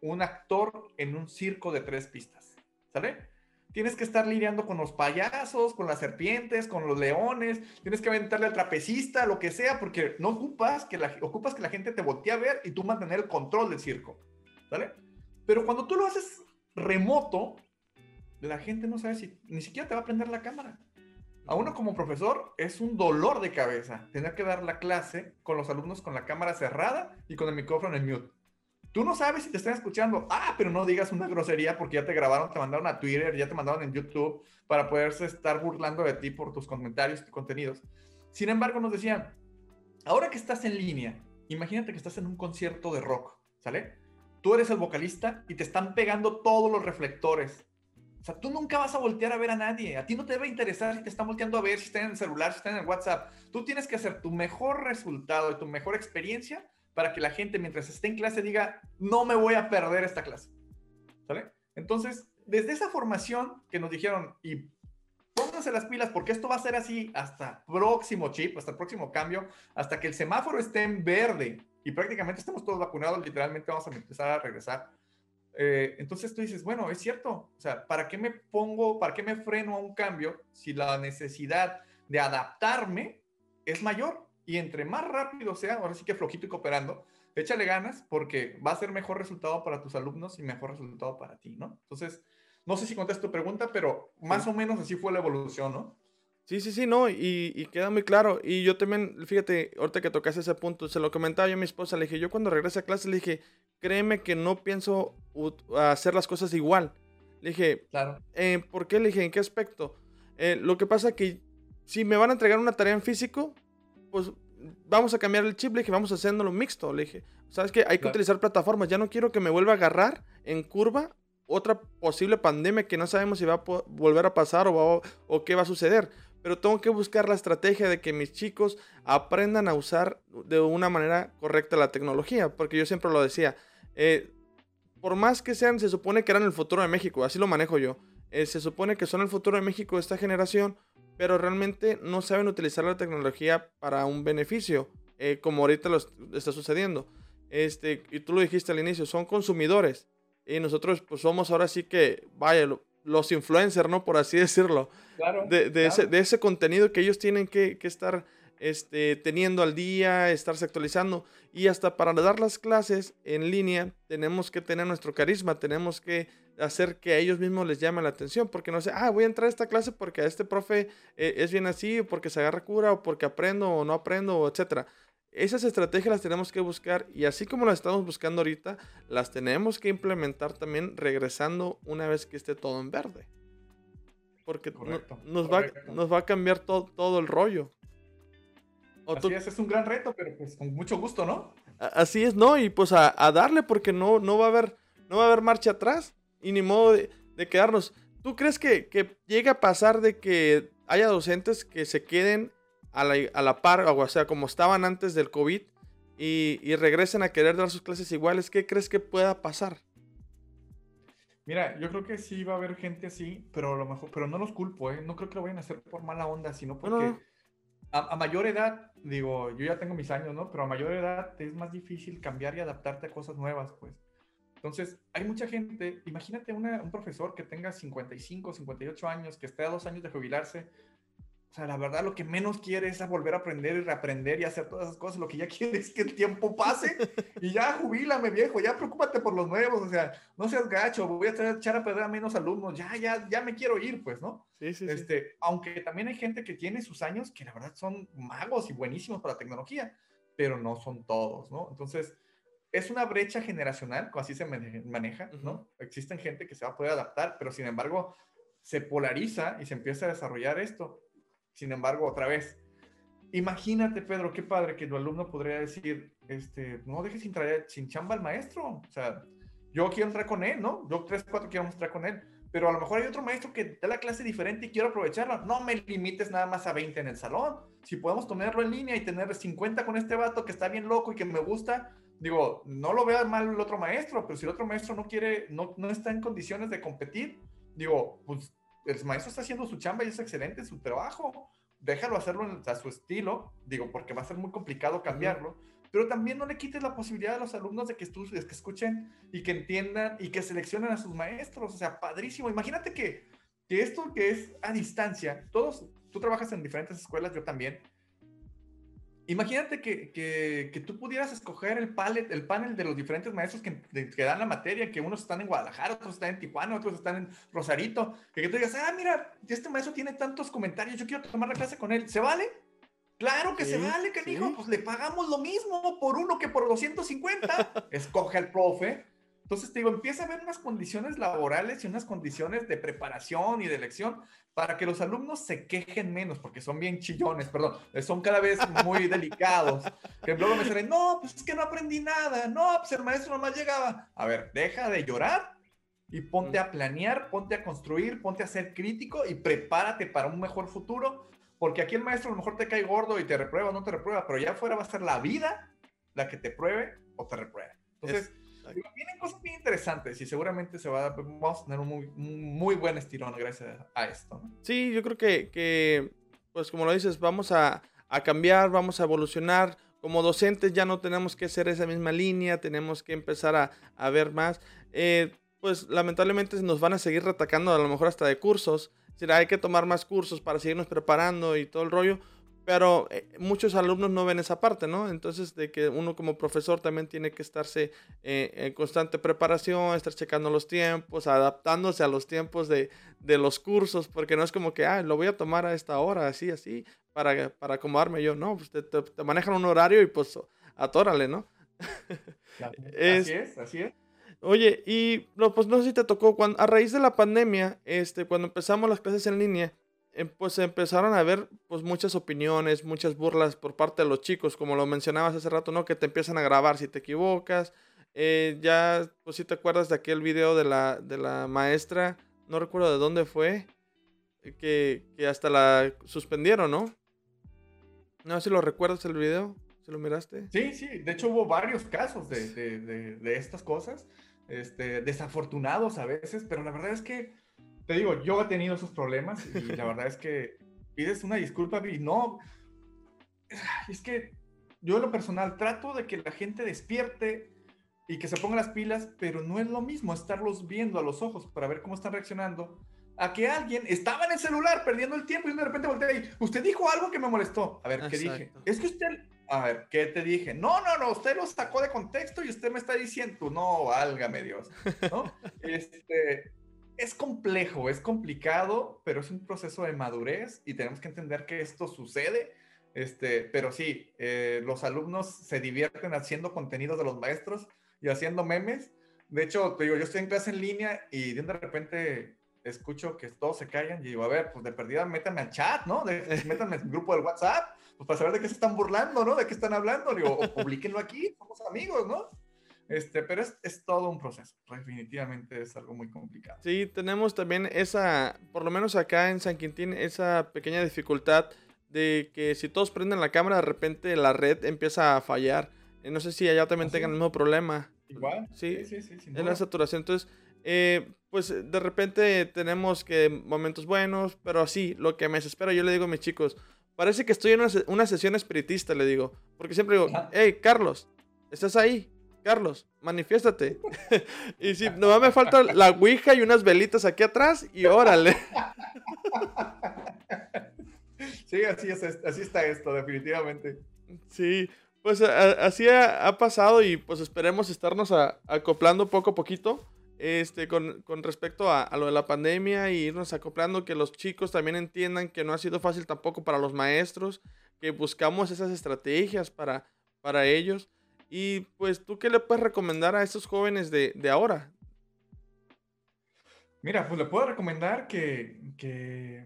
un actor en un circo de tres pistas, ¿sale? Tienes que estar lidiando con los payasos, con las serpientes, con los leones, tienes que aventarle al trapecista, lo que sea, porque no ocupas que la, ocupas que la gente te voltee a ver y tú mantener el control del circo, ¿sale? Pero cuando tú lo haces remoto, la gente no sabe si ni siquiera te va a prender la cámara. A uno como profesor es un dolor de cabeza tener que dar la clase con los alumnos con la cámara cerrada y con el micrófono en mute. Tú no sabes si te están escuchando. Ah, pero no digas una grosería porque ya te grabaron, te mandaron a Twitter, ya te mandaron en YouTube para poderse estar burlando de ti por tus comentarios y contenidos. Sin embargo, nos decían, ahora que estás en línea, imagínate que estás en un concierto de rock, ¿sale? Tú eres el vocalista y te están pegando todos los reflectores sea, tú nunca vas a voltear a ver a nadie. A ti no te debe interesar si te están volteando a ver, si están en el celular, si están en el WhatsApp. Tú tienes que hacer tu mejor resultado y tu mejor experiencia para que la gente mientras esté en clase diga, no me voy a perder esta clase. ¿Sale? Entonces, desde esa formación que nos dijeron, y pónganse las pilas porque esto va a ser así hasta próximo chip, hasta el próximo cambio, hasta que el semáforo esté en verde y prácticamente estamos todos vacunados, literalmente vamos a empezar a regresar eh, entonces tú dices, bueno, es cierto, o sea, ¿para qué me pongo, para qué me freno a un cambio si la necesidad de adaptarme es mayor? Y entre más rápido sea, ahora sí que flojito y cooperando, échale ganas porque va a ser mejor resultado para tus alumnos y mejor resultado para ti, ¿no? Entonces, no sé si contestas tu pregunta, pero más o menos así fue la evolución, ¿no? Sí, sí, sí, no, y, y, queda muy claro. Y yo también, fíjate, ahorita que tocaste ese punto, se lo comentaba yo a mi esposa, le dije, yo cuando regrese a clase, le dije, créeme que no pienso hacer las cosas igual. Le dije, claro. Eh, ¿por qué? Le dije, ¿en qué aspecto? Eh, lo que pasa que si me van a entregar una tarea en físico, pues vamos a cambiar el chip, le dije, vamos haciéndolo mixto. Le dije, ¿sabes qué? Hay que utilizar plataformas. Ya no quiero que me vuelva a agarrar en curva otra posible pandemia que no sabemos si va a volver a pasar o, o qué va a suceder pero tengo que buscar la estrategia de que mis chicos aprendan a usar de una manera correcta la tecnología, porque yo siempre lo decía, eh, por más que sean, se supone que eran el futuro de México, así lo manejo yo, eh, se supone que son el futuro de México esta generación, pero realmente no saben utilizar la tecnología para un beneficio, eh, como ahorita lo está sucediendo. Este, y tú lo dijiste al inicio, son consumidores. Y nosotros pues somos ahora sí que, vaya, los influencers, ¿no? Por así decirlo. Claro, de, Ese, de ese contenido que ellos tienen que, estar este, teniendo al día, estarse actualizando. Y hasta para dar las clases en línea, tenemos que tener nuestro carisma, tenemos que hacer que a ellos mismos les llame la atención, porque no sé, ah, voy a entrar a esta clase porque a este profe eh, es bien así, o porque se agarra cura, o porque aprendo o no aprendo, etcétera. Esas estrategias las tenemos que buscar y así como las estamos buscando ahorita, las tenemos que implementar también regresando una vez que esté todo en verde. Porque nos, Va, nos va a cambiar todo, todo el rollo. así es, es un gran reto, pero pues con mucho gusto, ¿no? Así es, ¿no? Y pues a, darle porque no, no, va a haber, no va a haber marcha atrás y ni modo de, quedarnos. ¿Tú crees que, que llega a pasar de que haya docentes que se queden a la, a la par, o sea, como estaban antes del COVID, y, y, regresen a querer dar sus clases iguales, ¿qué crees que pueda pasar? Mira, yo creo que sí va a haber gente así, pero a lo mejor, pero no los culpo, ¿eh? No creo que lo vayan a hacer por mala onda, sino porque A, a, mayor edad, digo, yo ya tengo mis años, ¿no? Pero a mayor edad es más difícil cambiar y adaptarte a cosas nuevas, pues. Entonces, hay mucha gente, imagínate un profesor que tenga 55, 58 años, que esté a dos años de jubilarse sea, la verdad lo que menos quiere es volver a aprender y reaprender y hacer todas esas cosas. Lo que ya quiere es que el tiempo pase y ya jubílame, viejo, ya preocúpate por los nuevos. O sea, no seas gacho, voy a echar a perder a menos alumnos. Ya, ya, ya me quiero ir, pues, ¿no? Sí, sí, este, sí. Aunque también hay gente que tiene sus años que la verdad son magos y buenísimos para la tecnología, pero no son todos, ¿no? Entonces, es una brecha generacional, así se maneja, ¿no? Existen gente que se va a poder adaptar, pero sin embargo, se polariza y se empieza a desarrollar esto sin embargo, otra vez, imagínate, Pedro, qué padre que tu alumno podría decir, este, no dejes sin, sin chamba al maestro. O sea, yo quiero entrar con él, ¿no? Yo tres, cuatro quiero entrar con él. Pero a lo mejor hay otro maestro que da la clase diferente y quiero aprovecharla. No me limites nada más a 20 en el salón. Si podemos tomarlo en línea y tener 50 con este vato que está bien loco y que me gusta, digo, no lo vea mal el otro maestro, pero si el otro maestro no quiere, no, no está en condiciones de competir, digo, pues el maestro está haciendo su chamba y es excelente su trabajo. Déjalo hacerlo a su estilo, digo, porque va a ser muy complicado cambiarlo, pero también no le quites la posibilidad a los alumnos de que, que escuchen y que entiendan y que seleccionen a sus maestros. O sea, padrísimo. Imagínate que, que esto que es a distancia, todos, tú trabajas en diferentes escuelas, yo también, Imagínate que, que, que, tú pudieras escoger el, palet, el panel de los diferentes maestros que, que, dan la materia, que unos están en Guadalajara, otros están en Tijuana, otros están en Rosarito, que, que tú digas, ah, mira, este maestro tiene tantos comentarios, yo quiero tomar la clase con él, ¿se vale? Claro que se vale, que dijo, pues le pagamos lo mismo por uno que por 250. Escoge al profe. Entonces, te digo, empieza a haber unas condiciones laborales y unas condiciones de preparación y de elección para que los alumnos se quejen menos, porque son bien chillones, perdón, son cada vez muy delicados. Que luego me dicen, no, pues es que no aprendí nada, no, pues el maestro nomás llegaba. A ver, deja de llorar y ponte a planear, ponte a construir, ponte a ser crítico y prepárate para un mejor futuro, porque aquí el maestro a lo mejor te cae gordo y te reprueba o no te reprueba, pero ya afuera va a ser la vida la que te pruebe o te repruebe. Entonces, Vienen cosas bien interesantes y seguramente se va a, vamos a tener un muy, muy buen estirón gracias a esto. Sí, yo creo que, que, pues como lo dices, vamos a, a cambiar, vamos a evolucionar. Como docentes ya no tenemos que hacer esa misma línea, tenemos que empezar a, a ver más. Eh, pues lamentablemente nos van a seguir retacando a lo mejor hasta de cursos. hay que tomar más cursos para seguirnos preparando y todo el rollo. Pero eh, muchos alumnos no ven esa parte, ¿no? Entonces, de que uno como profesor también tiene que estarse eh, en constante preparación, estar checando los tiempos, adaptándose a los tiempos de, de, los cursos, porque no es como que, ah, lo voy a tomar a esta hora, así, así, para, para acomodarme yo. No, pues te, te, manejan un horario y pues atórale, ¿no? es, así es, así es. Oye, y no, pues no sé si te tocó, cuando, a raíz de la pandemia, este, cuando empezamos las clases en línea, pues empezaron a haber pues muchas opiniones, muchas burlas por parte de los chicos, como lo mencionabas hace rato, ¿no? Que te empiezan a grabar si te equivocas. Eh, ya, pues si te acuerdas de aquel video de la, de la maestra, no recuerdo de dónde fue, eh, que, que hasta la suspendieron, ¿no? No sé si lo recuerdas el video, si lo miraste. Sí, sí, de hecho hubo varios casos de, de, de, de estas cosas, este, desafortunados a veces, pero la verdad es que te digo, yo he tenido esos problemas y la verdad es que pides una disculpa y no, es que yo en lo personal trato de que la gente despierte y que se ponga las pilas, pero no es lo mismo estarlos viendo a los ojos para ver cómo están reaccionando a que alguien estaba en el celular perdiendo el tiempo y de repente voltea y usted dijo algo que me molestó. A ver, ¿qué dije? Es que usted, a ver, ¿qué te dije? No, no, no, usted lo sacó de contexto y usted me está diciendo, no, válgame Dios, ¿no? este, es complejo, es complicado, pero es un proceso de madurez y tenemos que entender que esto sucede. Este, pero sí, eh, los alumnos se divierten haciendo contenido de los maestros y haciendo memes. De hecho, te digo, yo estoy en clase en línea y de repente escucho que todos se callan y digo, a ver, pues de perdida métanme al chat, ¿no? De, métanme en grupo del WhatsApp, pues para saber de qué se están burlando, ¿no? De qué están hablando. Digo, o aquí, somos amigos, ¿no? Este, pero es, es, todo un proceso. Definitivamente es algo muy complicado. Sí, tenemos también esa, por lo menos acá en San Quintín, esa pequeña dificultad de que si todos prenden la cámara, de repente la red empieza a fallar. Eh, no sé si allá también ¿Ah, tengan el mismo problema. Igual. Sí, sí, sí. en la saturación. Entonces, eh, pues de repente tenemos que momentos buenos, pero así, lo que me desespera, yo le digo a mis chicos, parece que estoy en una, una sesión espiritista, le digo, porque siempre digo, hey, Carlos, ¿estás ahí? Carlos, manifiéstate. y si no me falta la ouija y unas velitas aquí atrás y órale. Sí, así, es, así está esto, definitivamente. Sí, pues a- así ha, ha pasado y pues esperemos estarnos a- acoplando poco a poquito este, con, con respecto a, a lo de la pandemia y irnos acoplando, que los chicos también entiendan que no ha sido fácil tampoco para los maestros, que buscamos esas estrategias para, para ellos. Y pues tú qué le puedes recomendar a estos jóvenes de, de ahora? Mira, pues le puedo recomendar que, que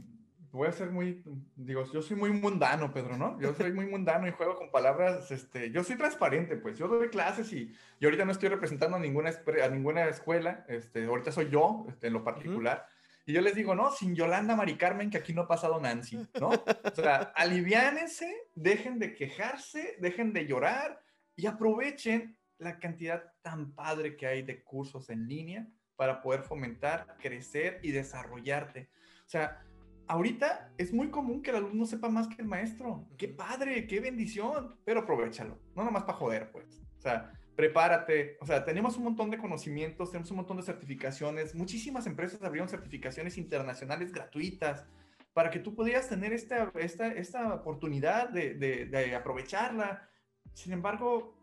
voy a ser muy, digo, yo soy muy mundano, Pedro, ¿no? Yo soy muy mundano y juego con palabras, este, yo soy transparente, pues yo doy clases y, y ahorita no estoy representando a ninguna, a ninguna escuela, este, ahorita soy yo, este, en lo particular. Y yo les digo, no, sin Yolanda Mari Carmen, que aquí no ha pasado Nancy, ¿no? O sea, aliviánense, dejen de quejarse, dejen de llorar y aprovechen la cantidad tan padre que hay de cursos en línea para poder fomentar, crecer y desarrollarte. O sea, ahorita es muy común que el alumno sepa más que el maestro. Qué padre, qué bendición, pero aprovechalo. No nomás para joder, pues. O sea, prepárate. O sea, tenemos un montón de conocimientos, tenemos un montón de certificaciones. Muchísimas empresas abrieron certificaciones internacionales gratuitas para que tú pudieras tener esta, esta, esta oportunidad de, de, de aprovecharla. Sin embargo,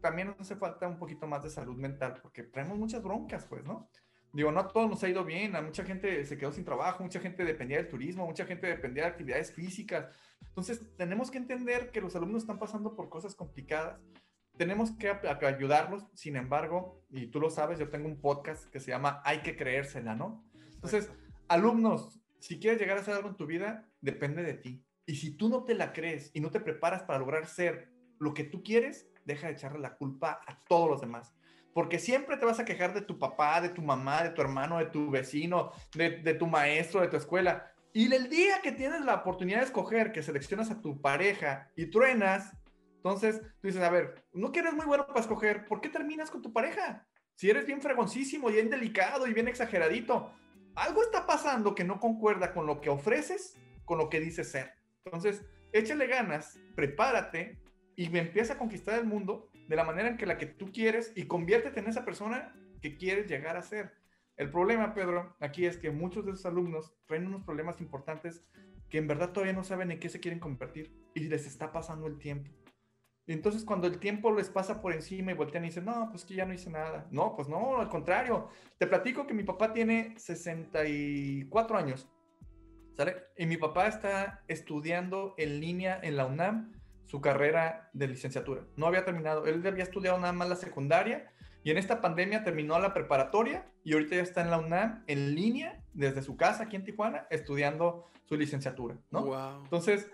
también nos hace falta un poquito más de salud mental porque traemos muchas broncas, pues, ¿no? Digo, no a todos nos ha ido bien, a mucha gente se quedó sin trabajo, mucha gente dependía del turismo, mucha gente dependía de actividades físicas. Entonces, tenemos que entender que los alumnos están pasando por cosas complicadas. Tenemos que ayudarlos, sin embargo, y tú lo sabes, yo tengo un podcast que se llama Hay que creérsela, ¿no? Entonces, alumnos, si quieres llegar a hacer algo en tu vida, depende de ti. Y si tú no te la crees y no te preparas para lograr ser lo que tú quieres, deja de echarle la culpa a todos los demás. Porque siempre te vas a quejar de tu papá, de tu mamá, de tu hermano, de tu vecino, de, tu maestro, de tu escuela. Y el día que tienes la oportunidad de escoger, que seleccionas a tu pareja y truenas, entonces tú dices, a ver, no que eres muy bueno para escoger, ¿por qué terminas con tu pareja? Si eres bien fregoncísimo, bien delicado y bien exageradito, algo está pasando que no concuerda con lo que ofreces, con lo que dices ser. Entonces, échale ganas, prepárate y me empieza a conquistar el mundo de la manera en que la que tú quieres y conviértete en esa persona que quieres llegar a ser. El problema, Pedro, aquí es que muchos de esos alumnos traen unos problemas importantes que en verdad todavía no saben en qué se quieren convertir y les está pasando el tiempo. Y entonces cuando el tiempo les pasa por encima y voltean y dicen, no, pues que ya no hice nada. No, pues no, al contrario. Te platico que mi papá tiene 64 años. ¿Sale? Y mi papá está estudiando en línea en la UNAM su carrera de licenciatura. No había terminado. Él había estudiado nada más la secundaria y en esta pandemia terminó la preparatoria y ahorita ya está en la UNAM en línea desde su casa aquí en Tijuana estudiando su licenciatura, ¿no? Wow. Entonces,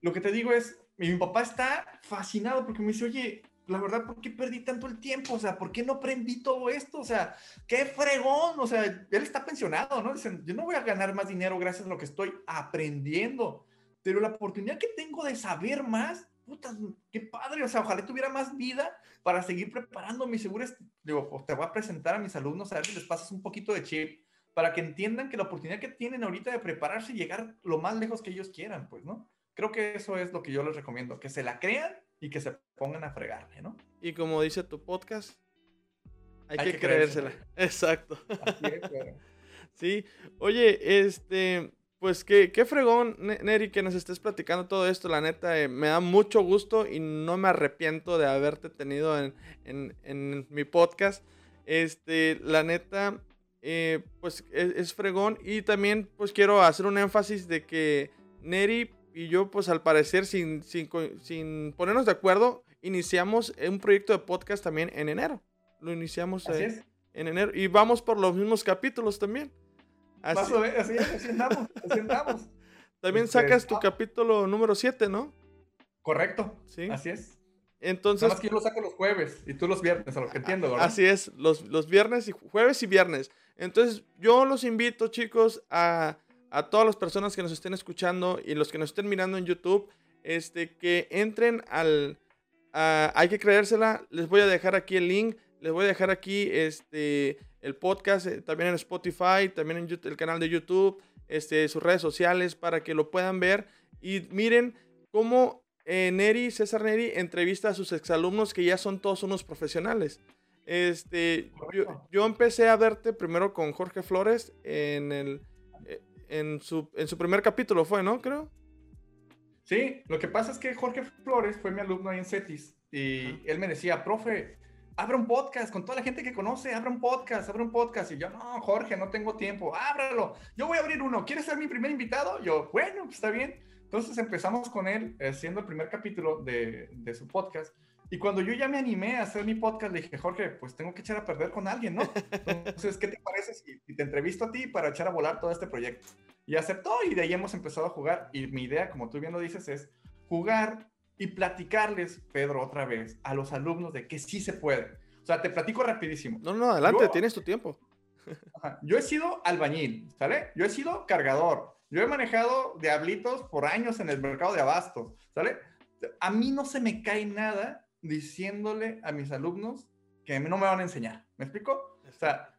lo que te digo es, mi papá está fascinado porque me dice, oye, la verdad, ¿por qué perdí tanto el tiempo? O sea, ¿por qué no aprendí todo esto? O sea, qué fregón. O sea, él está pensionado, ¿no? Dicen, yo no voy a ganar más dinero gracias a lo que estoy aprendiendo, pero la oportunidad que tengo de saber más, puta, qué padre. O sea, ojalá tuviera más vida para seguir preparándome. Seguro, es, digo, pues te voy a presentar a mis alumnos a ver si les pasas un poquito de chip para que entiendan que la oportunidad que tienen ahorita de prepararse y llegar lo más lejos que ellos quieran, pues, ¿no? Creo que eso es lo que yo les recomiendo, que se la crean y que se pongan a fregarle, ¿no? Y como dice tu podcast, hay, Hay que, que creérsela. creérsela. Exacto. Así es, pero- Sí. Oye, este, pues qué, qué fregón, Ne- Neri, que nos estés platicando todo esto. La neta, eh, me da mucho gusto y no me arrepiento de haberte tenido en, en- en mi podcast. Este, la neta, eh, pues es, es fregón. Y también, pues quiero hacer un énfasis de que Neri y yo, pues al parecer, sin, sin, sin ponernos de acuerdo, iniciamos un proyecto de podcast también en enero. Lo iniciamos eh, en enero. Y vamos por los mismos capítulos también. Así- así así andamos, así andamos. también este, sacas tu ah. capítulo número 7, ¿no? Correcto, Sí. así es. Entonces, Nada más que yo lo saco los jueves y tú los viernes, a lo que entiendo, ¿verdad? así es, los, los viernes y ju- jueves y viernes. Entonces, yo los invito, chicos, a, a todas las personas que nos estén escuchando y los que nos estén mirando en YouTube, este, que entren al... a- hay que creérsela. Les voy a dejar aquí el link. Les voy a dejar aquí este, el podcast, eh, también en Spotify, también en el canal de YouTube, este, sus redes sociales, para que lo puedan ver. Y miren cómo eh, Neri, César Neri, entrevista a sus exalumnos que ya son todos unos profesionales. Este, yo, empecé a verte primero con Jorge Flores en, el, eh, en, su, en su primer capítulo, fue, ¿no? Creo. Sí, lo que pasa es que Jorge Flores fue mi alumno ahí en CETIS y él me decía, profe, abra un podcast con toda la gente que conoce, abra un podcast, abra un podcast. Y yo, no, Jorge, no tengo tiempo, ábralo. Yo voy a abrir uno. ¿Quieres ser mi primer invitado? Yo, bueno, pues está bien. Entonces empezamos con él haciendo el primer capítulo de, de, su podcast. Y cuando yo ya me animé a hacer mi podcast, le dije, Jorge, pues tengo que echar a perder con alguien, ¿no? Entonces, ¿qué te parece si, te entrevisto a ti para echar a volar todo este proyecto? Y aceptó y de ahí hemos empezado a jugar. Y mi idea, como tú bien lo dices, es jugar y platicarles, Pedro, otra vez, a los alumnos de que sí se puede. O sea, te platico rapidísimo. No, no, adelante, tienes tu tiempo. yo he sido albañil, ¿sale? Yo he sido cargador. Yo he manejado diablitos por años en el mercado de abastos, ¿sale? A mí no se me cae nada diciéndole a mis alumnos que no me van a enseñar. ¿Me explico? O sea,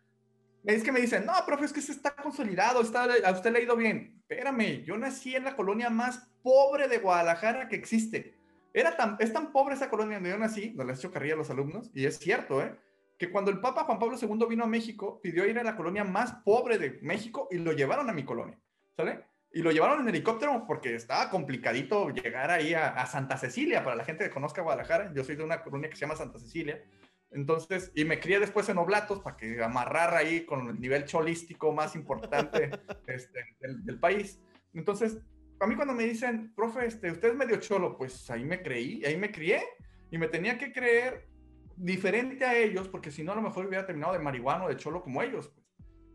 es que me dicen, no, profe, es que se está consolidado, está, a usted le ha ido bien. Espérame, yo nací en la colonia más pobre de Guadalajara que existe. Era es tan pobre esa colonia donde yo nací, no les hecho carrilla a los alumnos, y es cierto, ¿eh? que cuando el Papa Juan Pablo II vino a México, pidió ir a la colonia más pobre de México y lo llevaron a mi colonia, ¿sale? Y lo llevaron en helicóptero porque estaba complicadito llegar ahí a, Santa Cecilia, para la gente que conozca Guadalajara. Yo soy de una colonia que se llama Santa Cecilia. Entonces, y me crié después en Oblatos para que amarrar ahí con el nivel cholístico más importante este, del país. Entonces, a mí cuando me dicen, profe, este, usted es medio cholo, pues ahí me creí, ahí me crié y me tenía que creer diferente a ellos, porque si no a lo mejor hubiera terminado de marihuana o de cholo como ellos. Pues.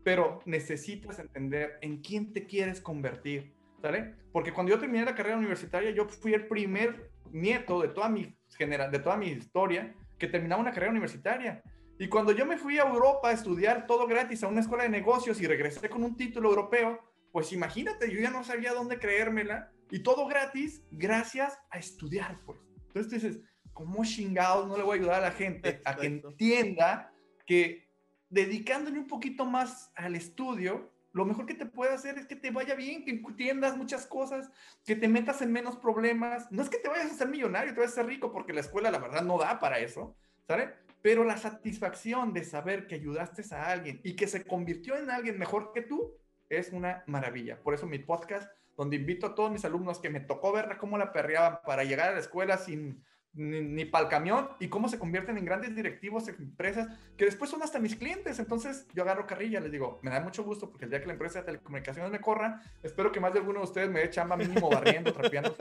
Pero necesitas entender en quién te quieres convertir, ¿sale? Porque cuando yo terminé la carrera universitaria, yo fui el primer nieto de toda mi, de toda mi historia que terminaba una carrera universitaria. Y cuando yo me fui a Europa a estudiar todo gratis a una escuela de negocios y regresé con un título europeo, pues imagínate, yo ya no sabía dónde creérmela y todo gratis gracias a estudiar, pues. Entonces dices, ¿cómo chingados no le voy a ayudar a la gente a que entienda que dedicándole un poquito más al estudio, lo mejor que te puede hacer es que te vaya bien, que entiendas muchas cosas, que te metas en menos problemas. No es que te vayas a ser millonario, te vayas a ser rico, porque la escuela la verdad no da para eso, ¿sabes? Pero la satisfacción de saber que ayudaste a alguien y que se convirtió en alguien mejor que tú, es una maravilla. Por eso mi podcast, donde invito a todos mis alumnos que me tocó ver cómo la perreaban para llegar a la escuela sin ni, para el camión y cómo se convierten en grandes directivos de empresas que después son hasta mis clientes. Entonces yo agarro carrilla, les digo, me da mucho gusto porque el día que la empresa de telecomunicaciones me corra, espero que más de alguno de ustedes me dé chamba mínimo barriendo, trapeando.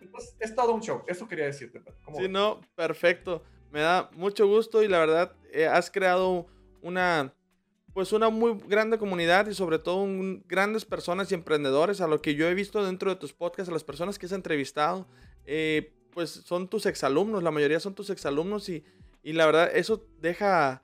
Entonces es todo un show, eso quería decirte. Sí, no, perfecto. Me da mucho gusto y la verdad eh, has creado una pues una muy grande comunidad y sobre todo grandes personas y emprendedores a lo que yo he visto dentro de tus podcasts, a las personas que has entrevistado, eh, pues son tus exalumnos, la mayoría son tus exalumnos y, y la verdad eso deja,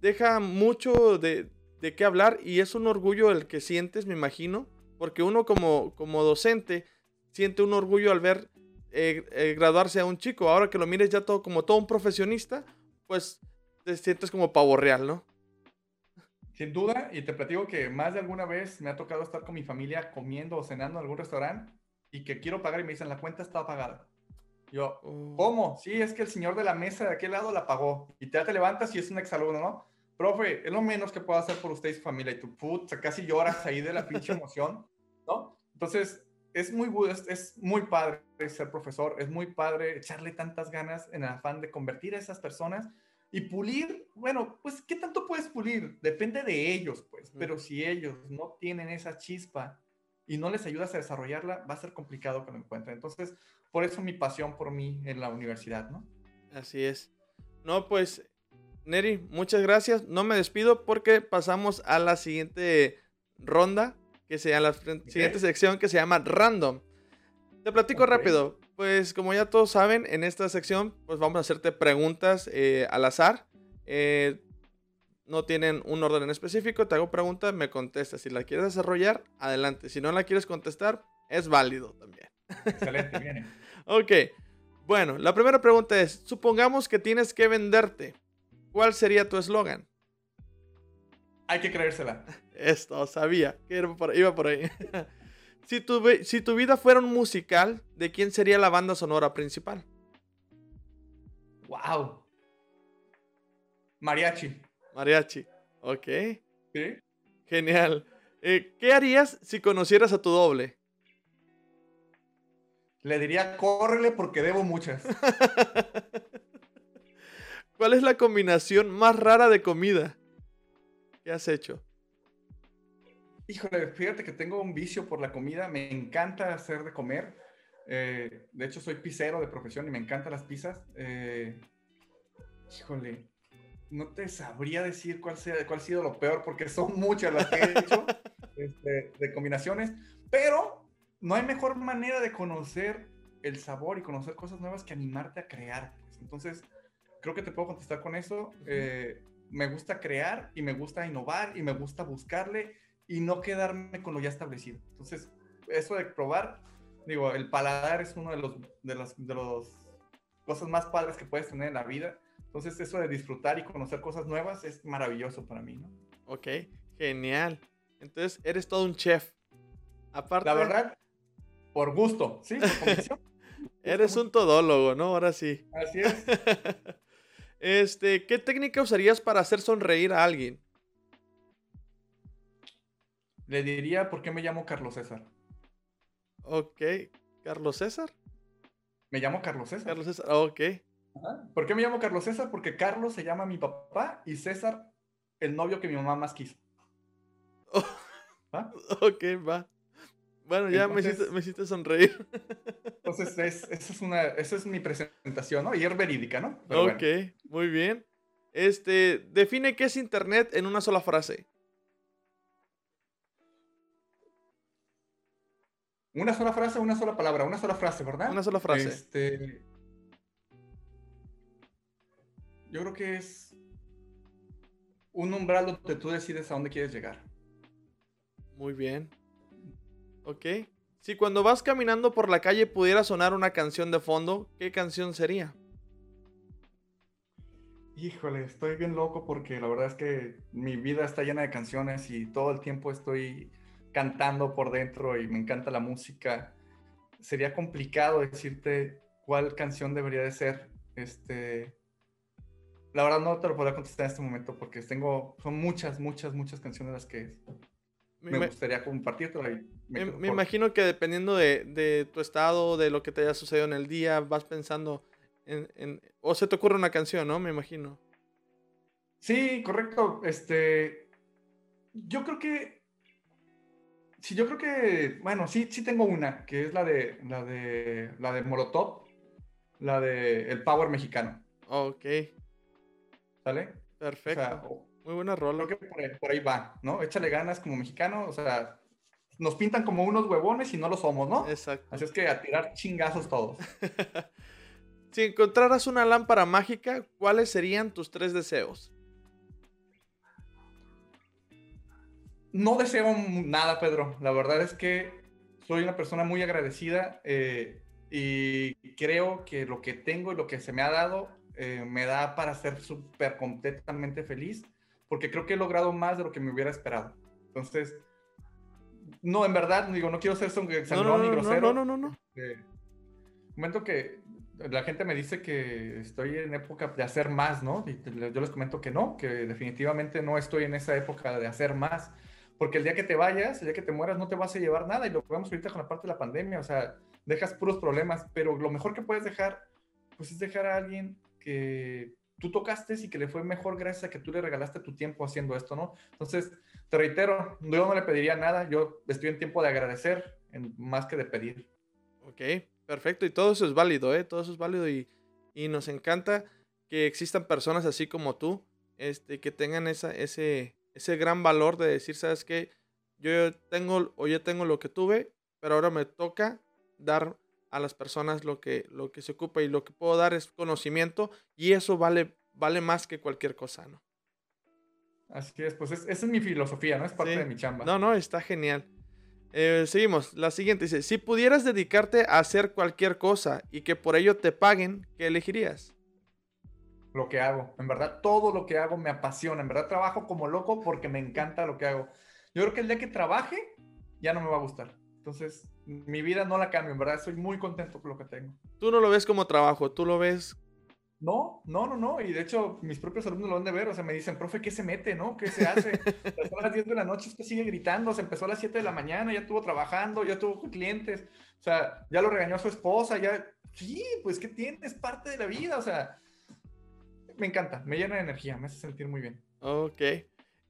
deja mucho de, de, qué hablar y es un orgullo el que sientes, me imagino, porque uno como, como docente siente un orgullo al ver eh, eh, graduarse a un chico, ahora que lo mires ya todo como todo un profesionista, pues te sientes como pavo real, ¿no? Sin duda, y te platico que más de alguna vez me ha tocado estar con mi familia comiendo o cenando en algún restaurante y que quiero pagar y me dicen, la cuenta está pagada. Yo, oh. ¿cómo? Sí, es que el señor de la mesa de aquel lado la pagó. Y te, te levantas y es un exalumno, ¿no? Profe, es lo menos que puedo hacer por usted y su familia. Y tú, puta, casi lloras ahí de la pinche emoción, ¿no? Entonces, es muy, es, es muy padre ser profesor, es muy padre echarle tantas ganas en el afán de convertir a esas personas y pulir, bueno, pues, ¿qué tanto puedes pulir? Depende de ellos, pues, pero si ellos no tienen esa chispa y no les ayudas a desarrollarla, va a ser complicado que lo encuentren. Entonces, por eso mi pasión por mí en la universidad, ¿no? Así es. No, pues, Neri, muchas gracias. No me despido porque pasamos a la siguiente ronda, que sea la siguiente sección que se llama Random. Te platico rápido. Pues como ya todos saben, en esta sección pues vamos a hacerte preguntas eh, al azar. Eh, no tienen un orden en específico, te hago preguntas, me contestas. Si la quieres desarrollar, adelante. Si no la quieres contestar, es válido también. Excelente, viene. ok. Bueno, la primera pregunta es, supongamos que tienes que venderte. ¿Cuál sería tu eslogan? Hay que creérsela. Esto, sabía que iba por ahí. si, tu, si tu vida fuera un musical, ¿de quién sería la banda sonora principal? ¡Wow! Mariachi. Mariachi. Ok, ¿Sí? genial. Eh, ¿Qué harías si conocieras a tu doble? Le diría, córrele porque debo muchas. ¿Cuál es la combinación más rara de comida que has hecho? Híjole, fíjate que tengo un vicio por la comida. Me encanta hacer de comer. Eh, de hecho, soy pizzero de profesión y me encantan las pizzas. Eh, híjole, no te sabría decir cuál, sea, cuál ha sido lo peor porque son muchas las que he hecho este, de combinaciones. Pero no hay mejor manera de conocer el sabor y conocer cosas nuevas que animarte a crear. pues. Entonces, creo que te puedo contestar con eso. Eh, me gusta crear y me gusta innovar y me gusta buscarle y no quedarme con lo ya establecido. Entonces, eso de probar, digo, el paladar es uno de los de las de los cosas más padres que puedes tener en la vida. Entonces, eso de disfrutar y conocer cosas nuevas es maravilloso para mí, ¿no? Ok, genial. Entonces, eres todo un chef. Aparte, La verdad, por gusto, ¿sí? Por convicción. eres un todólogo, ¿no? Ahora sí. Así es. Este, ¿qué técnica usarías para hacer sonreír a alguien? Le diría, ¿por qué me llamo Carlos César? Ok, Carlos César. Me llamo Carlos César. Carlos César, ok. Ajá. ¿Por qué me llamo Carlos César? Porque Carlos se llama mi papá y César el novio que mi mamá más quiso. ¿Va? Ok, va. Bueno, ya me, hiciste, me hiciste sonreír. Entonces, es, esa, es una, esa es mi presentación, ¿no? Y es verídica, ¿no? Pero ok, bueno. muy bien. Este, define qué es internet en una sola frase. Una sola frase, una sola palabra, una sola frase, ¿verdad? Una sola frase. Este, yo creo que es un umbral donde tú decides a dónde quieres llegar. Muy bien. Ok. Si cuando vas caminando por la calle pudiera sonar una canción de fondo, ¿qué canción sería? Híjole, estoy bien loco porque la verdad es que mi vida está llena de canciones y todo el tiempo estoy cantando por dentro y me encanta la música. Sería complicado decirte cuál canción debería de ser. Este, la verdad no te lo podría contestar en este momento porque tengo, son muchas, muchas, muchas canciones las que Me, gustaría compartirte. me- imagino que dependiendo de, de tu estado, de lo que te haya sucedido en el día, vas pensando en, en- O se te ocurre una canción, ¿no? Me imagino. Sí, correcto. Este, yo creo que, sí, yo creo que, bueno, sí, sí tengo una, que es la de, la de, la de Molotov, la de el Power mexicano, Ok, ¿sale? O perfecto. sea, Muy buena rola. creo que por ahí va, ¿no? Échale ganas como mexicano, o sea, nos pintan como unos huevones y no lo somos, ¿no? Exacto. Así es que a tirar chingazos todos. Si encontraras una lámpara mágica, ¿cuáles serían tus tres deseos? No deseo nada, Pedro. La verdad es que soy una persona muy agradecida eh, y creo que lo que tengo y lo que se me ha dado eh, me da para ser súper completamente feliz, porque creo que he logrado más de lo que me hubiera esperado. Entonces, no, en verdad, digo, no quiero ser sangrón ni grosero. no, no, no, no. Eh, momento que la gente me dice que estoy en época de hacer más, ¿no? Y yo les comento que no, que definitivamente no estoy en esa época de hacer más, porque el día que te vayas, el día que te mueras, no te vas a llevar nada, y lo vemos ahorita con la parte de la pandemia, o sea, dejas puros problemas, pero lo mejor que puedes dejar, pues es dejar a alguien que tú tocaste y que le fue mejor gracias a que tú le regalaste tu tiempo haciendo esto, ¿no? Entonces, te reitero, yo no le pediría nada, yo estoy en tiempo de agradecer más que de pedir. Ok, perfecto. Y todo eso es válido, ¿eh? Todo eso es válido y, y nos encanta que existan personas así como tú, este, que tengan esa, ese, ese gran valor de decir, ¿sabes qué? Yo tengo, o yo tengo lo que tuve, pero ahora me toca dar a las personas lo que, lo que se ocupa y lo que puedo dar es conocimiento y eso vale, vale más que cualquier cosa, ¿no? Así es, pues es- esa es mi filosofía, ¿no? Es parte Sí. de mi chamba. No, no, está genial. Eh, seguimos. La siguiente dice, si pudieras dedicarte a hacer cualquier cosa y que por ello te paguen, ¿qué elegirías? Lo que hago. En verdad, todo lo que hago me apasiona. En verdad, trabajo como loco porque me encanta lo que hago. Yo creo que el día que trabaje, ya no me va a gustar. Entonces, mi vida no la cambio. En verdad, soy muy contento con lo que tengo. Tú no lo ves como trabajo, tú lo ves no, no, no, no. Y de hecho, mis propios alumnos lo van de ver. O sea, me dicen, profe, ¿qué se mete, no? ¿Qué se hace? a las 10 de la noche, usted sigue gritando. Se empezó a las 7 de la mañana, ya estuvo trabajando, ya tuvo clientes. O sea, ya lo regañó a su esposa, ya. Sí, pues, ¿qué tiene? Es parte de la vida. O sea, me encanta, me llena de energía, me hace sentir muy bien. Ok.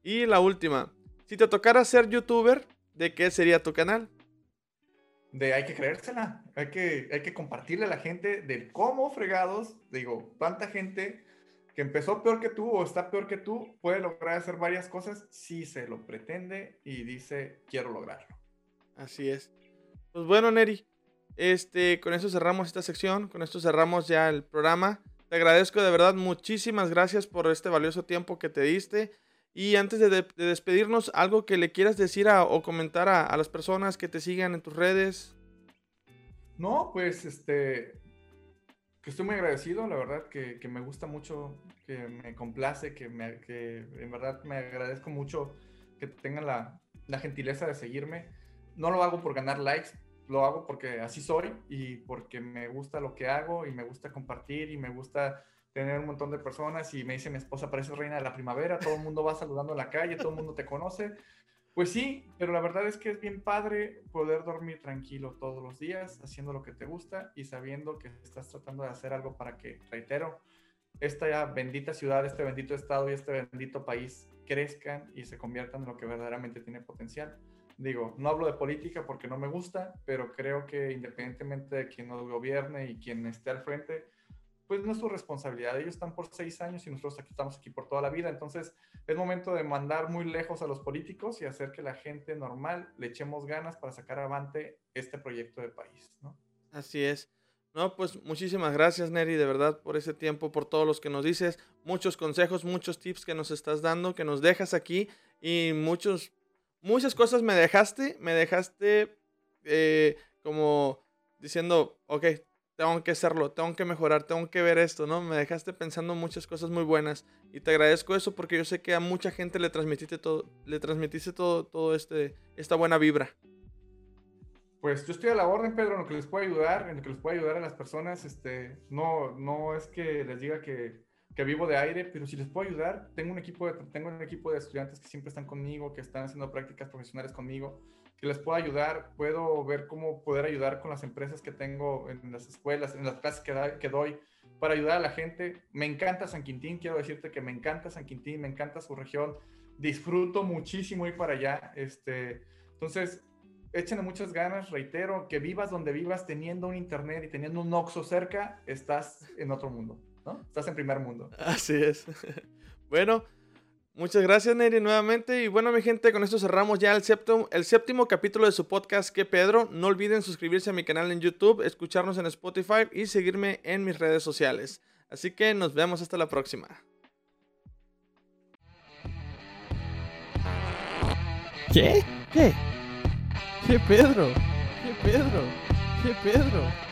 Y la última. Si te tocara ser youtuber, ¿de qué sería tu canal? de hay que creérsela, hay que, hay que compartirle a la gente de cómo fregados, digo, cuánta gente que empezó peor que tú o está peor que tú puede lograr hacer varias cosas si se lo pretende y dice quiero lograrlo. Así es. Pues bueno, Neri, este, con eso cerramos esta sección, con esto cerramos ya el programa. Te agradezco de verdad, muchísimas gracias por este valioso tiempo que te diste. Y antes de, despedirnos, algo que le quieras decir o comentar a, las personas que te sigan en tus redes. No, pues este, que estoy muy agradecido, la verdad, que, me gusta mucho, que me complace, que, me, en verdad me agradezco mucho que tengan la gentileza de seguirme. No lo hago por ganar likes, lo hago porque así soy y porque me gusta lo que hago y me gusta compartir y me gusta tener un montón de personas y me dice mi esposa, parece reina de la primavera, todo el mundo va saludando en la calle, todo el mundo te conoce. Pues sí, pero la verdad es que es bien padre poder dormir tranquilo todos los días, haciendo lo que te gusta y sabiendo que estás tratando de hacer algo para que, reitero, esta bendita ciudad, este bendito estado y este bendito país crezcan y se conviertan en lo que verdaderamente tiene potencial. Digo, no hablo de política porque no me gusta, pero creo que independientemente de quien nos gobierne y quien esté al frente, pues no es su responsabilidad. Ellos están por seis años y nosotros aquí estamos aquí por toda la vida. Entonces es momento de mandar muy lejos a los políticos y hacer que la gente normal le echemos ganas para sacar avante este proyecto de país. Así es. No, pues muchísimas gracias, Neri, de verdad, por ese tiempo, por todos los que nos dices, muchos consejos, muchos tips que nos estás dando, que nos dejas aquí y muchos, muchas cosas me dejaste, me dejaste eh, como diciendo, ok, tengo que hacerlo, tengo que mejorar, tengo que ver esto, ¿no? Me dejaste pensando muchas cosas muy buenas y te agradezco eso porque yo sé que a mucha gente le transmitiste todo, le transmitiste todo, todo este, esta buena vibra. Pues yo estoy a la orden, Pedro, en lo que les pueda ayudar, en lo que les pueda ayudar a las personas, este, no, no es que les diga que, que vivo de aire, pero si les puedo ayudar, tengo un equipo de, tengo un equipo de estudiantes que siempre están conmigo, que están haciendo prácticas profesionales conmigo, que les puedo ayudar, puedo ver cómo poder ayudar con las empresas que tengo en las escuelas, en las clases que, que doy, para ayudar a la gente. Me encanta San Quintín, quiero decirte que me encanta San Quintín, me encanta su región, disfruto muchísimo ir para allá. Este, entonces, échenle muchas ganas, reitero, que vivas donde vivas teniendo un internet y teniendo un Oxxo cerca, estás en otro mundo, Estás en primer mundo. Así es. bueno, Muchas gracias, Neri, nuevamente. Y bueno, mi gente, con esto cerramos ya el séptimo, el séptimo capítulo de su podcast, Que Pedro. No olviden suscribirse a mi canal en YouTube, escucharnos en Spotify y seguirme en mis redes sociales. Así que nos vemos hasta la próxima. ¿Qué? ¿Qué? ¿Qué Pedro? ¿Qué Pedro? ¿Qué Pedro?